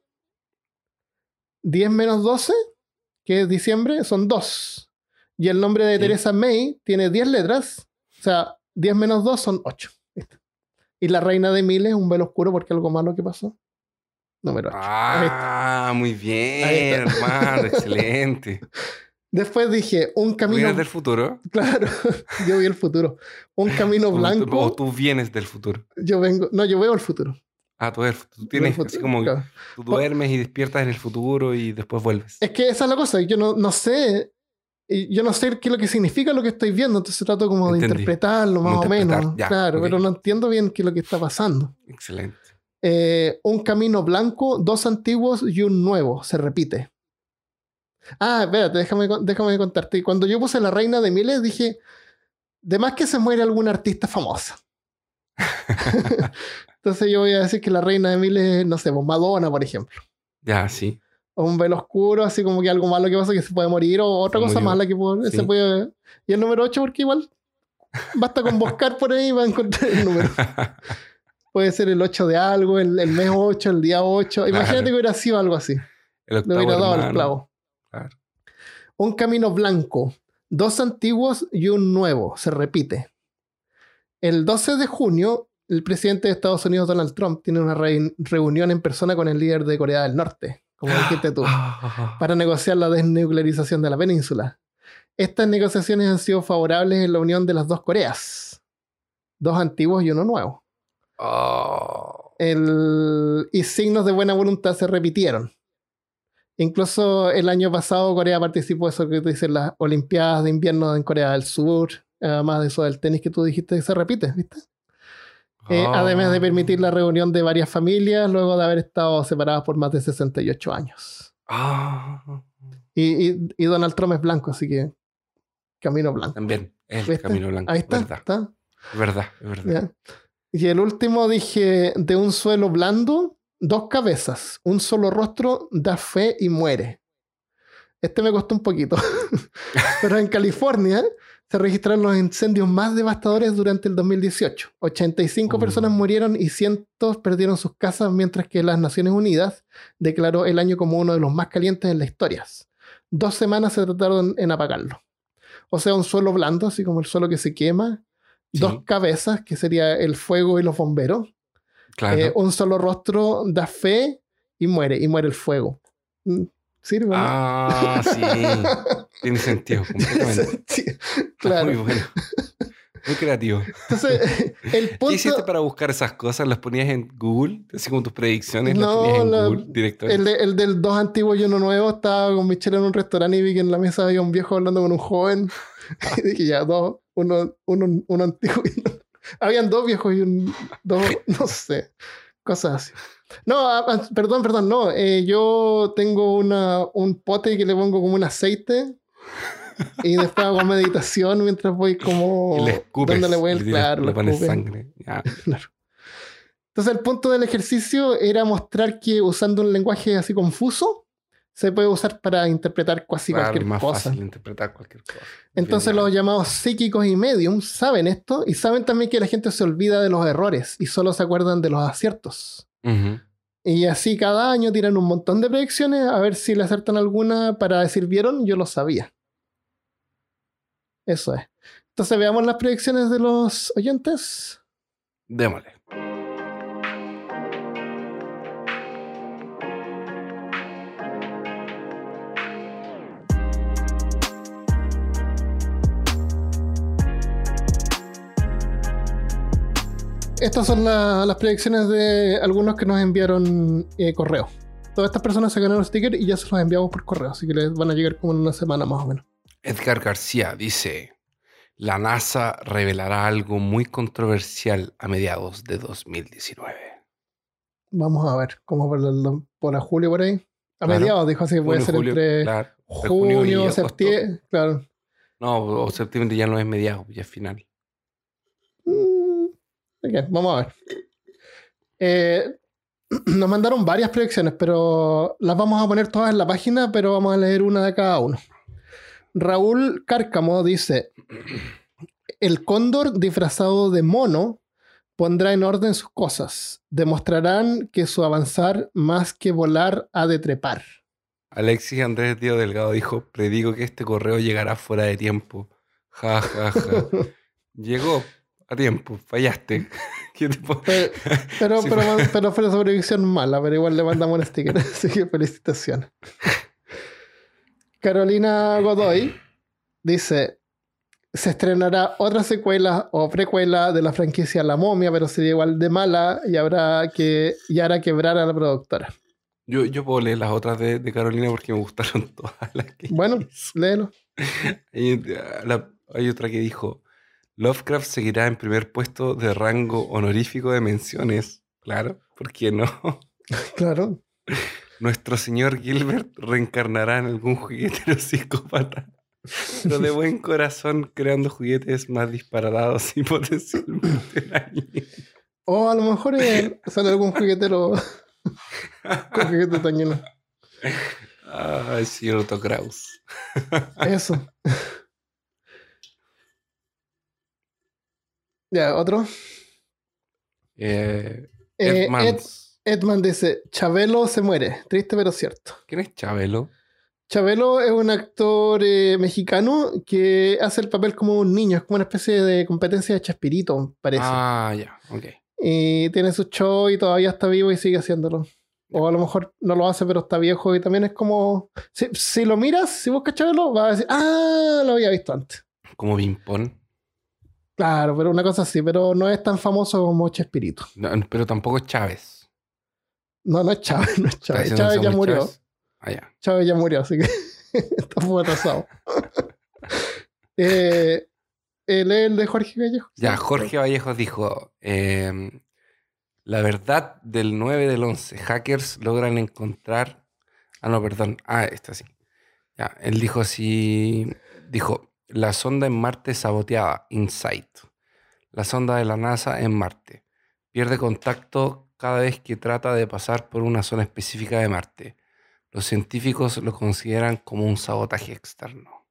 10 menos 12, que es diciembre, son 2. Y el nombre de Sí. Teresa May tiene 10 letras. O sea, 10 menos 2 son 8. Y la reina de miles, un velo oscuro porque algo malo que pasó. Número 8. Ah, muy bien, hermano, excelente. Después dije, un camino. ¿Vienes del futuro? Claro, yo vi el futuro. Un camino O tú- O blanco. tú vienes del futuro. Yo vengo. No, yo veo el futuro. Ah, tú, eres- tú tienes futuro, así como claro. tú duermes y despiertas en el futuro y después vuelves. Es que esa es la cosa, yo no, no sé, yo no sé qué es lo que significa lo que estoy viendo, entonces trato como de interpretarlo más o menos, ya, claro, pero no entiendo bien qué es lo que está pasando. Excelente. Eh, un camino blanco, dos antiguos y un nuevo, se repite. Ah, espérate, déjame, déjame contarte. Cuando yo puse la reina de miles, dije, de más que se muere alguna artista famosa. entonces yo voy a decir que la reina de miles, no sé, pues Madonna, por ejemplo. Ya, sí. o un velo oscuro, así como que algo malo que pasa que se puede morir, o otra Se cosa murió. mala que puede- Sí. se puede. Y el número 8, porque igual basta con buscar por ahí y va a encontrar el número. Puede ser el 8 de algo, el, el mes 8, el día 8. Imagínate Claro. que hubiera sido algo así. El Le octavo hubiera dado al hermano. clavo. Claro. Un camino blanco, dos antiguos y un nuevo, se repite. El 12 de junio, el presidente de Estados Unidos, Donald Trump, tiene una re- reunión en persona con el líder de Corea del Norte, como dijiste tú. Ah, para negociar la desnuclearización de la península. Estas negociaciones han sido favorables en la unión de las dos Coreas, dos antiguos y uno nuevo. oh. El- y signos de buena voluntad se repitieron. Incluso el año pasado Corea participó de eso que tú dices, las Olimpiadas de invierno en Corea del Sur, además de eso del tenis que tú dijiste que se repite, ¿viste? Eh, Oh. Además de permitir la reunión de varias familias luego de haber estado separadas por más de 68 años. Ah. Y, y- y Donald Trump es blanco, así que camino blanco. También, el ¿Viste? camino blanco. Ahí está, ¿verdad? está. Es verdad, verdad. Y el último dije, de un suelo blando, dos cabezas, un solo rostro, da fe y muere. Este me costó un poquito. Pero en California se registraron los incendios más devastadores durante el 2018. 85 Oh. personas murieron y cientos perdieron sus casas, mientras que las Naciones Unidas declaró el año como uno de los más calientes en la historia. Dos semanas se trataron en apagarlo. O sea, un suelo blando, así como el suelo que se quema. Sí. Dos cabezas, que sería el fuego y los bomberos. Claro. Eh, un solo rostro da fe y muere, y muere el fuego. Mm, ¿Sirve? ah, sí. Tiene sentido, completamente. Sí, Muy claro. bueno. Muy creativo. Entonces, el ¿Qué hiciste punto. para buscar esas cosas? ¿Las ponías en Google? Así como tus predicciones, las No, ponías en la- Google directamente. El, de- el del dos antiguo y uno nuevo estaba con Michelle en un restaurante y vi que en la mesa había un viejo hablando con un joven. Y dije, ya, dos, uno, uno, uno antiguo y uno. Habían dos viejos y un. Dos, no sé. Cosas así. No, ah, ah, perdón, perdón, no. eh, yo tengo una, un pote que le pongo como un aceite y después hago meditación mientras voy como. Le escupes. dándole vuelta, le, claro, le le pones sangre. Ya. Entonces el punto del ejercicio era mostrar que usando un lenguaje así confuso se puede usar para interpretar casi Claro, cualquier más cosa. fácil interpretar cualquier cosa. Entonces los llamados psíquicos y mediums saben esto y saben también que la gente se olvida de los errores y solo se acuerdan de los aciertos. Y así cada año tiran un montón de predicciones a ver si le acertan alguna para decir, vieron, yo lo sabía. Eso es. Entonces veamos las predicciones de los oyentes. Démosle. Estas son la- las predicciones de algunos que nos enviaron eh, correo. Todas estas personas se ganaron sticker y ya se los enviamos por correo, así que les van a llegar como en una semana más o menos. Edgar García dice: La NASA revelará algo muy controversial a mediados de 2019. Vamos a ver, por, el- por a julio por ahí. A Claro. mediados, dijo así, puede Junio, ser julio, entre claro. Junio junio, septiembre. Claro. No, o septiembre ya no es mediados, ya es final. Ok, vamos a ver. Eh, nos mandaron varias predicciones, pero las vamos a poner todas en la página, pero vamos a leer una de cada uno. Raúl Cárcamo dice: El cóndor disfrazado de mono pondrá en orden sus cosas. Demostrarán que su avanzar más que volar ha de trepar. Alexis Andrés Díaz Delgado dijo: Predigo que este correo llegará fuera de tiempo. Ja, ja, ja. Llegó a tiempo, fallaste. ¿Qué te po- Pero, pero, Sí, pero, pero fue una predicción mala, pero igual le mandamos un sticker. Así que felicitaciones. Carolina Godoy dice: Se estrenará otra secuela o precuela de la franquicia La Momia, pero sería igual de mala y habrá que y hará quebrar a la productora. Yo, yo puedo leer las otras de, de Carolina porque me gustaron todas las que Bueno, léelo. Hay, la- hay otra que dijo: Lovecraft seguirá en primer puesto de rango honorífico de menciones. Claro, ¿por qué no? Claro. Nuestro señor Gilbert reencarnará en algún juguetero psicópata, pero de buen corazón creando juguetes más disparatados y potencialmente dañinos. O a lo mejor eh, sale algún juguetero con juguete tañino. Ay, señor Otto Kraus. Eso. Ya, otro. Eh, Eh, Ed Edman dice, Chabelo se muere. Triste pero cierto. ¿Quién es Chabelo? Chabelo es un actor eh, mexicano que hace el papel como un niño. Es como una especie de competencia de Chespirito, parece. Ah, ya, ok. Y tiene su show y todavía está vivo y sigue haciéndolo. O a lo mejor no lo hace, pero está viejo y también es como... Si, si lo miras, si buscas Chabelo, vas a decir, ah, lo había visto antes. Como Pimpón. Claro, pero una cosa así, pero no es tan famoso como Chespirito. No, pero tampoco es Chávez. No, no es Chávez, no es ¿Está Chávez. Chávez ya murió. Chávez? Ah, ya. Chávez ya murió, así que está muy atrasado. eh, es el de Jorge Vallejo. Ya, Jorge Vallejos dijo: em, La verdad del 9 del 11. Hackers logran encontrar. Ah, no, perdón. Ah, esta sí. Ya, él dijo así: Dijo, la sonda en Marte saboteada, Insight. la sonda de la NASA en Marte. Pierde contacto cada vez que trata de pasar por una zona específica de Marte. Los científicos lo consideran como un sabotaje externo.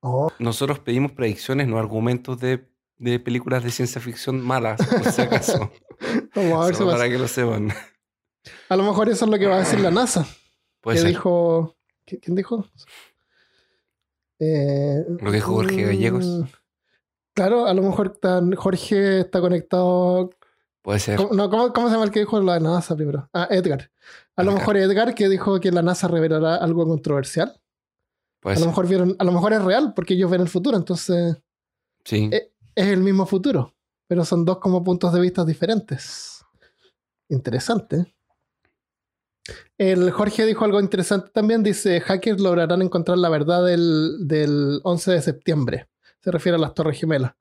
Oh, Nosotros pedimos predicciones, no argumentos de, de películas de ciencia ficción malas, por si acaso. vamos a ver si para que lo sepan. A lo mejor eso es lo que va a decir la NASA. Que ser. dijo. ¿qui- ¿Quién dijo? Eh, Lo que dijo Jorge Gallegos. mm, Claro, a lo mejor tan- Jorge está conectado. Puede ser. ¿Cómo, no, ¿cómo, cómo se llama el que dijo la NASA primero? Ah, Edgar. A lo mejor Edgar que dijo que la NASA revelará algo controversial. Puede A lo mejor vieron, a lo mejor es real porque ellos ven el futuro, entonces Sí. eh, es el mismo futuro, pero son dos como puntos de vista diferentes. Interesante. El Jorge dijo algo interesante también, dice, hackers lograrán encontrar la verdad del, del 11 de septiembre. Se refiere a las Torres Gemelas.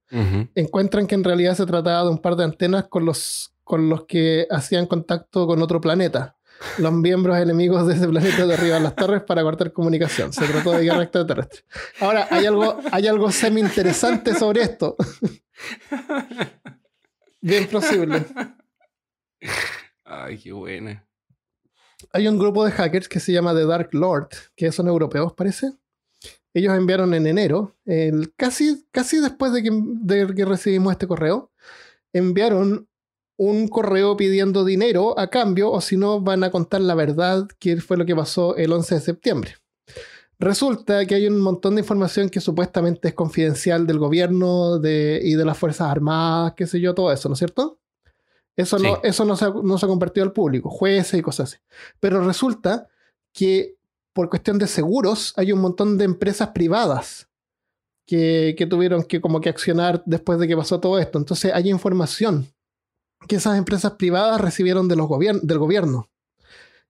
Encuentran que en realidad se trataba de un par de antenas con los, con los que hacían contacto con otro planeta. Los miembros enemigos de ese planeta derriban las torres para cortar comunicación. Se trató de guerra extraterrestre. Ahora, hay algo, hay algo semi interesante sobre esto. Bien posible. Ay, qué buena. Hay un grupo de hackers que se llama The Dark Lord, que son europeos, parece. Ellos enviaron en enero, casi, casi después de que, de que recibimos este correo, enviaron un correo pidiendo dinero a cambio, o si no, van a contar la verdad, que fue lo que pasó el 11 de septiembre. Resulta que hay un montón de información que supuestamente es confidencial del gobierno y de las Fuerzas Armadas, qué sé yo, todo eso, ¿no es cierto? Eso, no, eso no, se ha, no se ha compartido al público, jueces y cosas así. Pero resulta que por cuestión de seguros hay un montón de empresas privadas que, que tuvieron que como que accionar después de que pasó todo esto. Entonces hay información que esas empresas privadas recibieron de los gobier- del gobierno.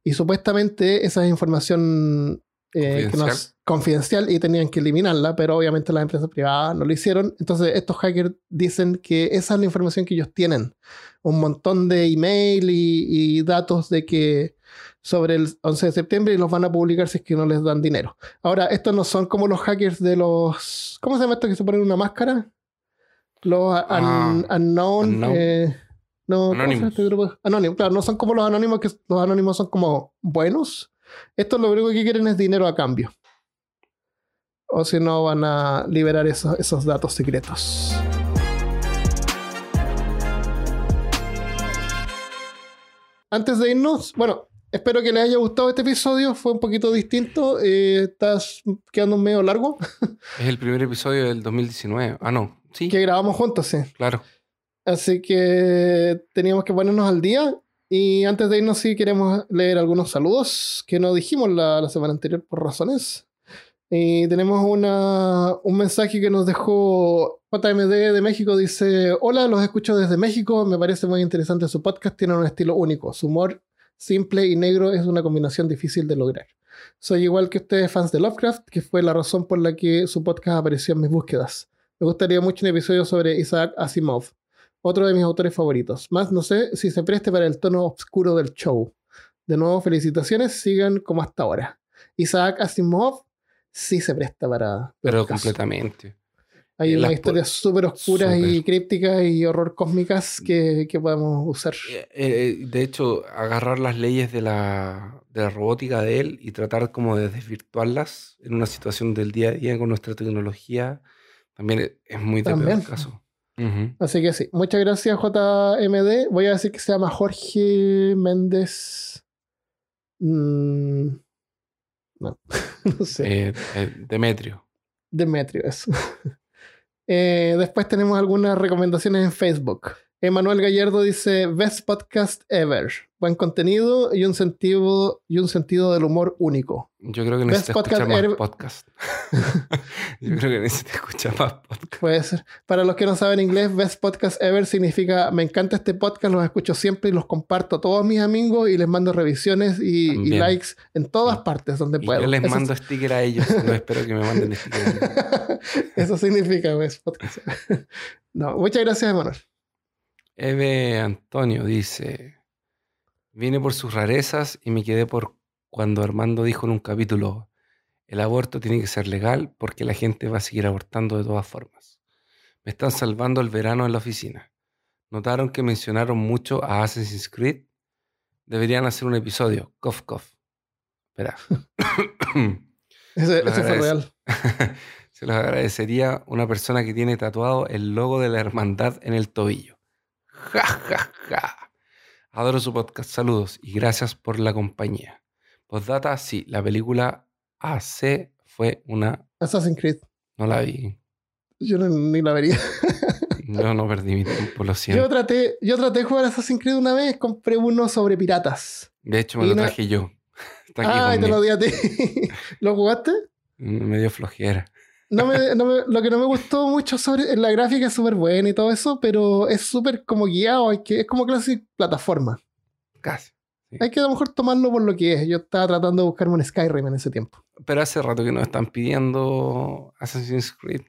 Y supuestamente esa es información eh, que no es confidencial y tenían que eliminarla, pero obviamente las empresas privadas no lo hicieron. Entonces estos hackers dicen que esa es la información que ellos tienen. Un montón de email y, y datos de que sobre el 11 de septiembre y los van a publicar si es que no les dan dinero. Ahora, estos no son como los hackers de los... ¿Cómo se llama esto que se ponen una máscara? Los un- Ah, unknown... unknown. eh, no, ¿cómo se llama Anonymous. este grupo? Anónimos, claro, no son como los anónimos, que los anónimos son como buenos. Estos lo único que quieren es dinero a cambio. O si no, van a liberar esos, esos datos secretos. Antes de irnos, bueno, espero que les haya gustado este episodio. Fue un poquito distinto. eh, estás quedando medio largo. Es el primer episodio del 2019. Ah, no. Sí, Que grabamos juntos, sí. claro. Así que teníamos que ponernos al día. Y antes de irnos, sí queremos leer algunos saludos que no dijimos la, la semana anterior por razones. Y tenemos una, un mensaje que nos dejó JMD de México. Dice: Hola, los escucho desde México. Me parece muy interesante su podcast. Tiene un estilo único. Su humor simple y negro es una combinación difícil de lograr. Soy igual que ustedes, fans de Lovecraft, que fue la razón por la que su podcast apareció en mis búsquedas. Me gustaría mucho un episodio sobre Isaac Asimov otro de mis autores favoritos. Más no sé si se preste para el tono oscuro del show. De nuevo, felicitaciones, sigan como hasta ahora. Isaac Asimov sí se presta para... Pero completamente. Hay Eh, unas historias súper oscuras y crípticas y horror cósmicas que, que podemos usar. Eh, eh, de hecho, agarrar las leyes de la, de la robótica de él y tratar como de desvirtuarlas en una situación del día a día con nuestra tecnología también es- muy de caso. Así que sí, muchas gracias JMD. Voy a decir que se llama Jorge Méndez. Mm, no, no sé. Eh, eh, Demetrio. Demetrio, eso. Eh, después tenemos algunas recomendaciones en Facebook. Emanuel Gallardo dice: Best podcast ever. Buen contenido y un sentido, y un sentido del humor único. Yo creo que Best necesita escuchar podcast más podcast. Yo creo que necesita escuchar más podcast. Puede ser. Para los que no saben inglés, Best podcast ever significa: Me encanta este podcast, los escucho siempre y los comparto a todos mis amigos y les mando revisiones y, likes en todas Sí. partes donde puedo. yo les Eso mando sticker a ellos. No espero que me manden sticker. Eso significa Best podcast. no, muchas gracias, Emanuel. Eve Antonio dice: Vine por sus rarezas y me quedé por cuando Armando dijo en un capítulo: El aborto tiene que ser legal porque la gente va a seguir abortando de todas formas. Me están salvando el verano en la oficina. ¿Notaron que mencionaron mucho a Assassin's Creed? Deberían hacer un episodio. Cough, cough. Espera. Ese, fue real. Se los agradecería una persona que tiene tatuado el logo de la hermandad en el tobillo. Ja, ja, ja. Adoro su podcast. Saludos y gracias por la compañía. Postdata, sí, la película AC fue una... Assassin's Creed. No la vi. Yo no- ni la vería. No, no perdí mi tiempo, lo Yo siento. traté, yo traté de jugar Assassin's Creed una vez, compré uno sobre piratas. De hecho, me y lo no- traje yo. Está aquí Ah, te lo di a ti. ¿Lo jugaste? Me dio flojera. No me, no me- lo que no me gustó mucho sobre la gráfica es súper buena y todo eso, pero es súper como guiado, hay que, es como clase plataforma. Casi. Hay que a lo mejor tomarlo por lo que es. Yo estaba tratando de buscarme un Skyrim en ese tiempo. Pero hace rato que nos están pidiendo Assassin's Creed.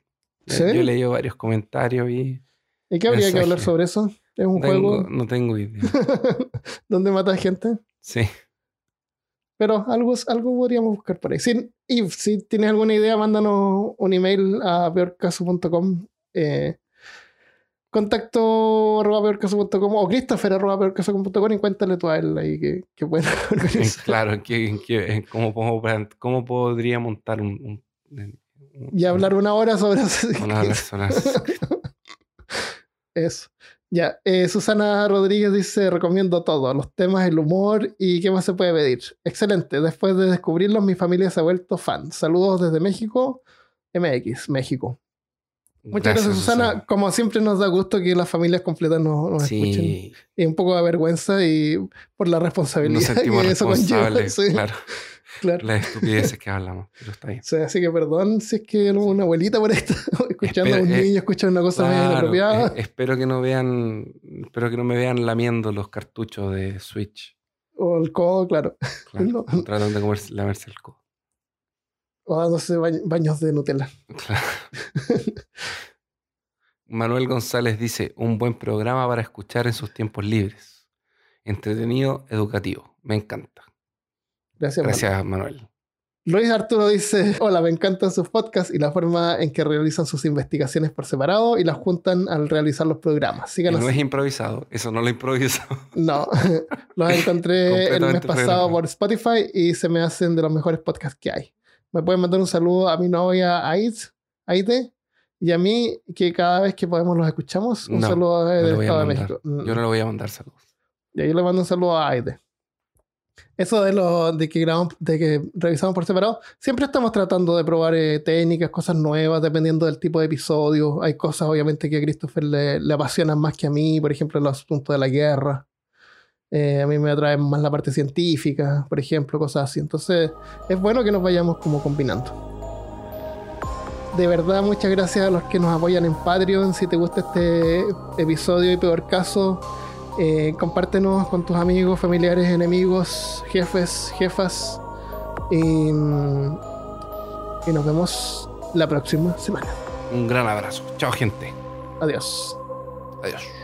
Eh, ¿Sí? Yo he leído varios comentarios y ¿Y qué habría que Mensaje. hablar sobre eso? Es un tengo- juego no tengo idea. donde matas gente. Sí. Pero algo, algo podríamos buscar por ahí. Si, y si tienes alguna idea, mándanos un email a peorcaso.com. Eh, contacto arroba peorcaso.com o christopher arroba peorcaso.com y cuéntale tú a él ahí que, que organizar. claro, que, que- ¿cómo, cómo podría montar un... un- un- Y hablar una hora sobre una persona? Eso. Ya, eh, Susana Rodríguez dice, recomiendo todo, los temas, el humor y qué más se puede pedir. Excelente, después de descubrirlos mi familia se ha vuelto fan. Saludos desde México, MX, México. Muchas gracias, Susana. Como siempre nos da gusto que las familias completas nos, nos escuchen. Sí, Y un poco de vergüenza y por la nos responsabilidad sentimos que eso conlleva. Sí, Claro, claro. las estupideces que hablamos, pero está bien. O sea, así que perdón si es que una abuelita por está escuchando a un eh, niño escuchando una cosa medio Claro, inapropiada. eh, espero que no vean, espero que no me vean lamiendo los cartuchos de Switch. O el codo, claro. Claro, No. Tratan de comerse, lamerse el codo. O dándose bañ- baños de Nutella. Claro. Manuel González dice, un buen programa para escuchar en sus tiempos libres. Entretenido, educativo. Me encanta. Gracias, Manuel. Gracias, Manuel. Luis Arturo dice, hola, me encantan sus podcasts y la forma en que realizan sus investigaciones por separado y las juntan al realizar los programas. Síganos. no es improvisado, eso no lo improviso. No, los encontré el mes pasado por Spotify y se me hacen de los mejores podcasts que hay. Me pueden mandar un saludo a mi novia Aide, Aide y a mí, que cada vez que podemos los escuchamos. Un No, saludo no desde le el voy a Estado de. México. Mm. Yo no le voy a mandar saludos. Y yo le mando un saludo a Aide. Eso de lo de que grabamos, de que revisamos por separado, siempre estamos tratando de probar eh, técnicas, cosas nuevas, dependiendo del tipo de episodio. Hay cosas, obviamente, que a Christopher le, le apasionan más que a mí, por ejemplo, los asuntos de la guerra. Eh, a mí me atrae más la parte científica, por ejemplo, cosas así. Entonces, es bueno que nos vayamos como combinando. De verdad, muchas gracias a los que nos apoyan en Patreon. Si te gusta este episodio y peor caso, eh, compártenos con tus amigos, familiares, enemigos, jefes, jefas. Y, mm, y nos vemos la próxima semana. Un gran abrazo. Chao, gente. Adiós. Adiós.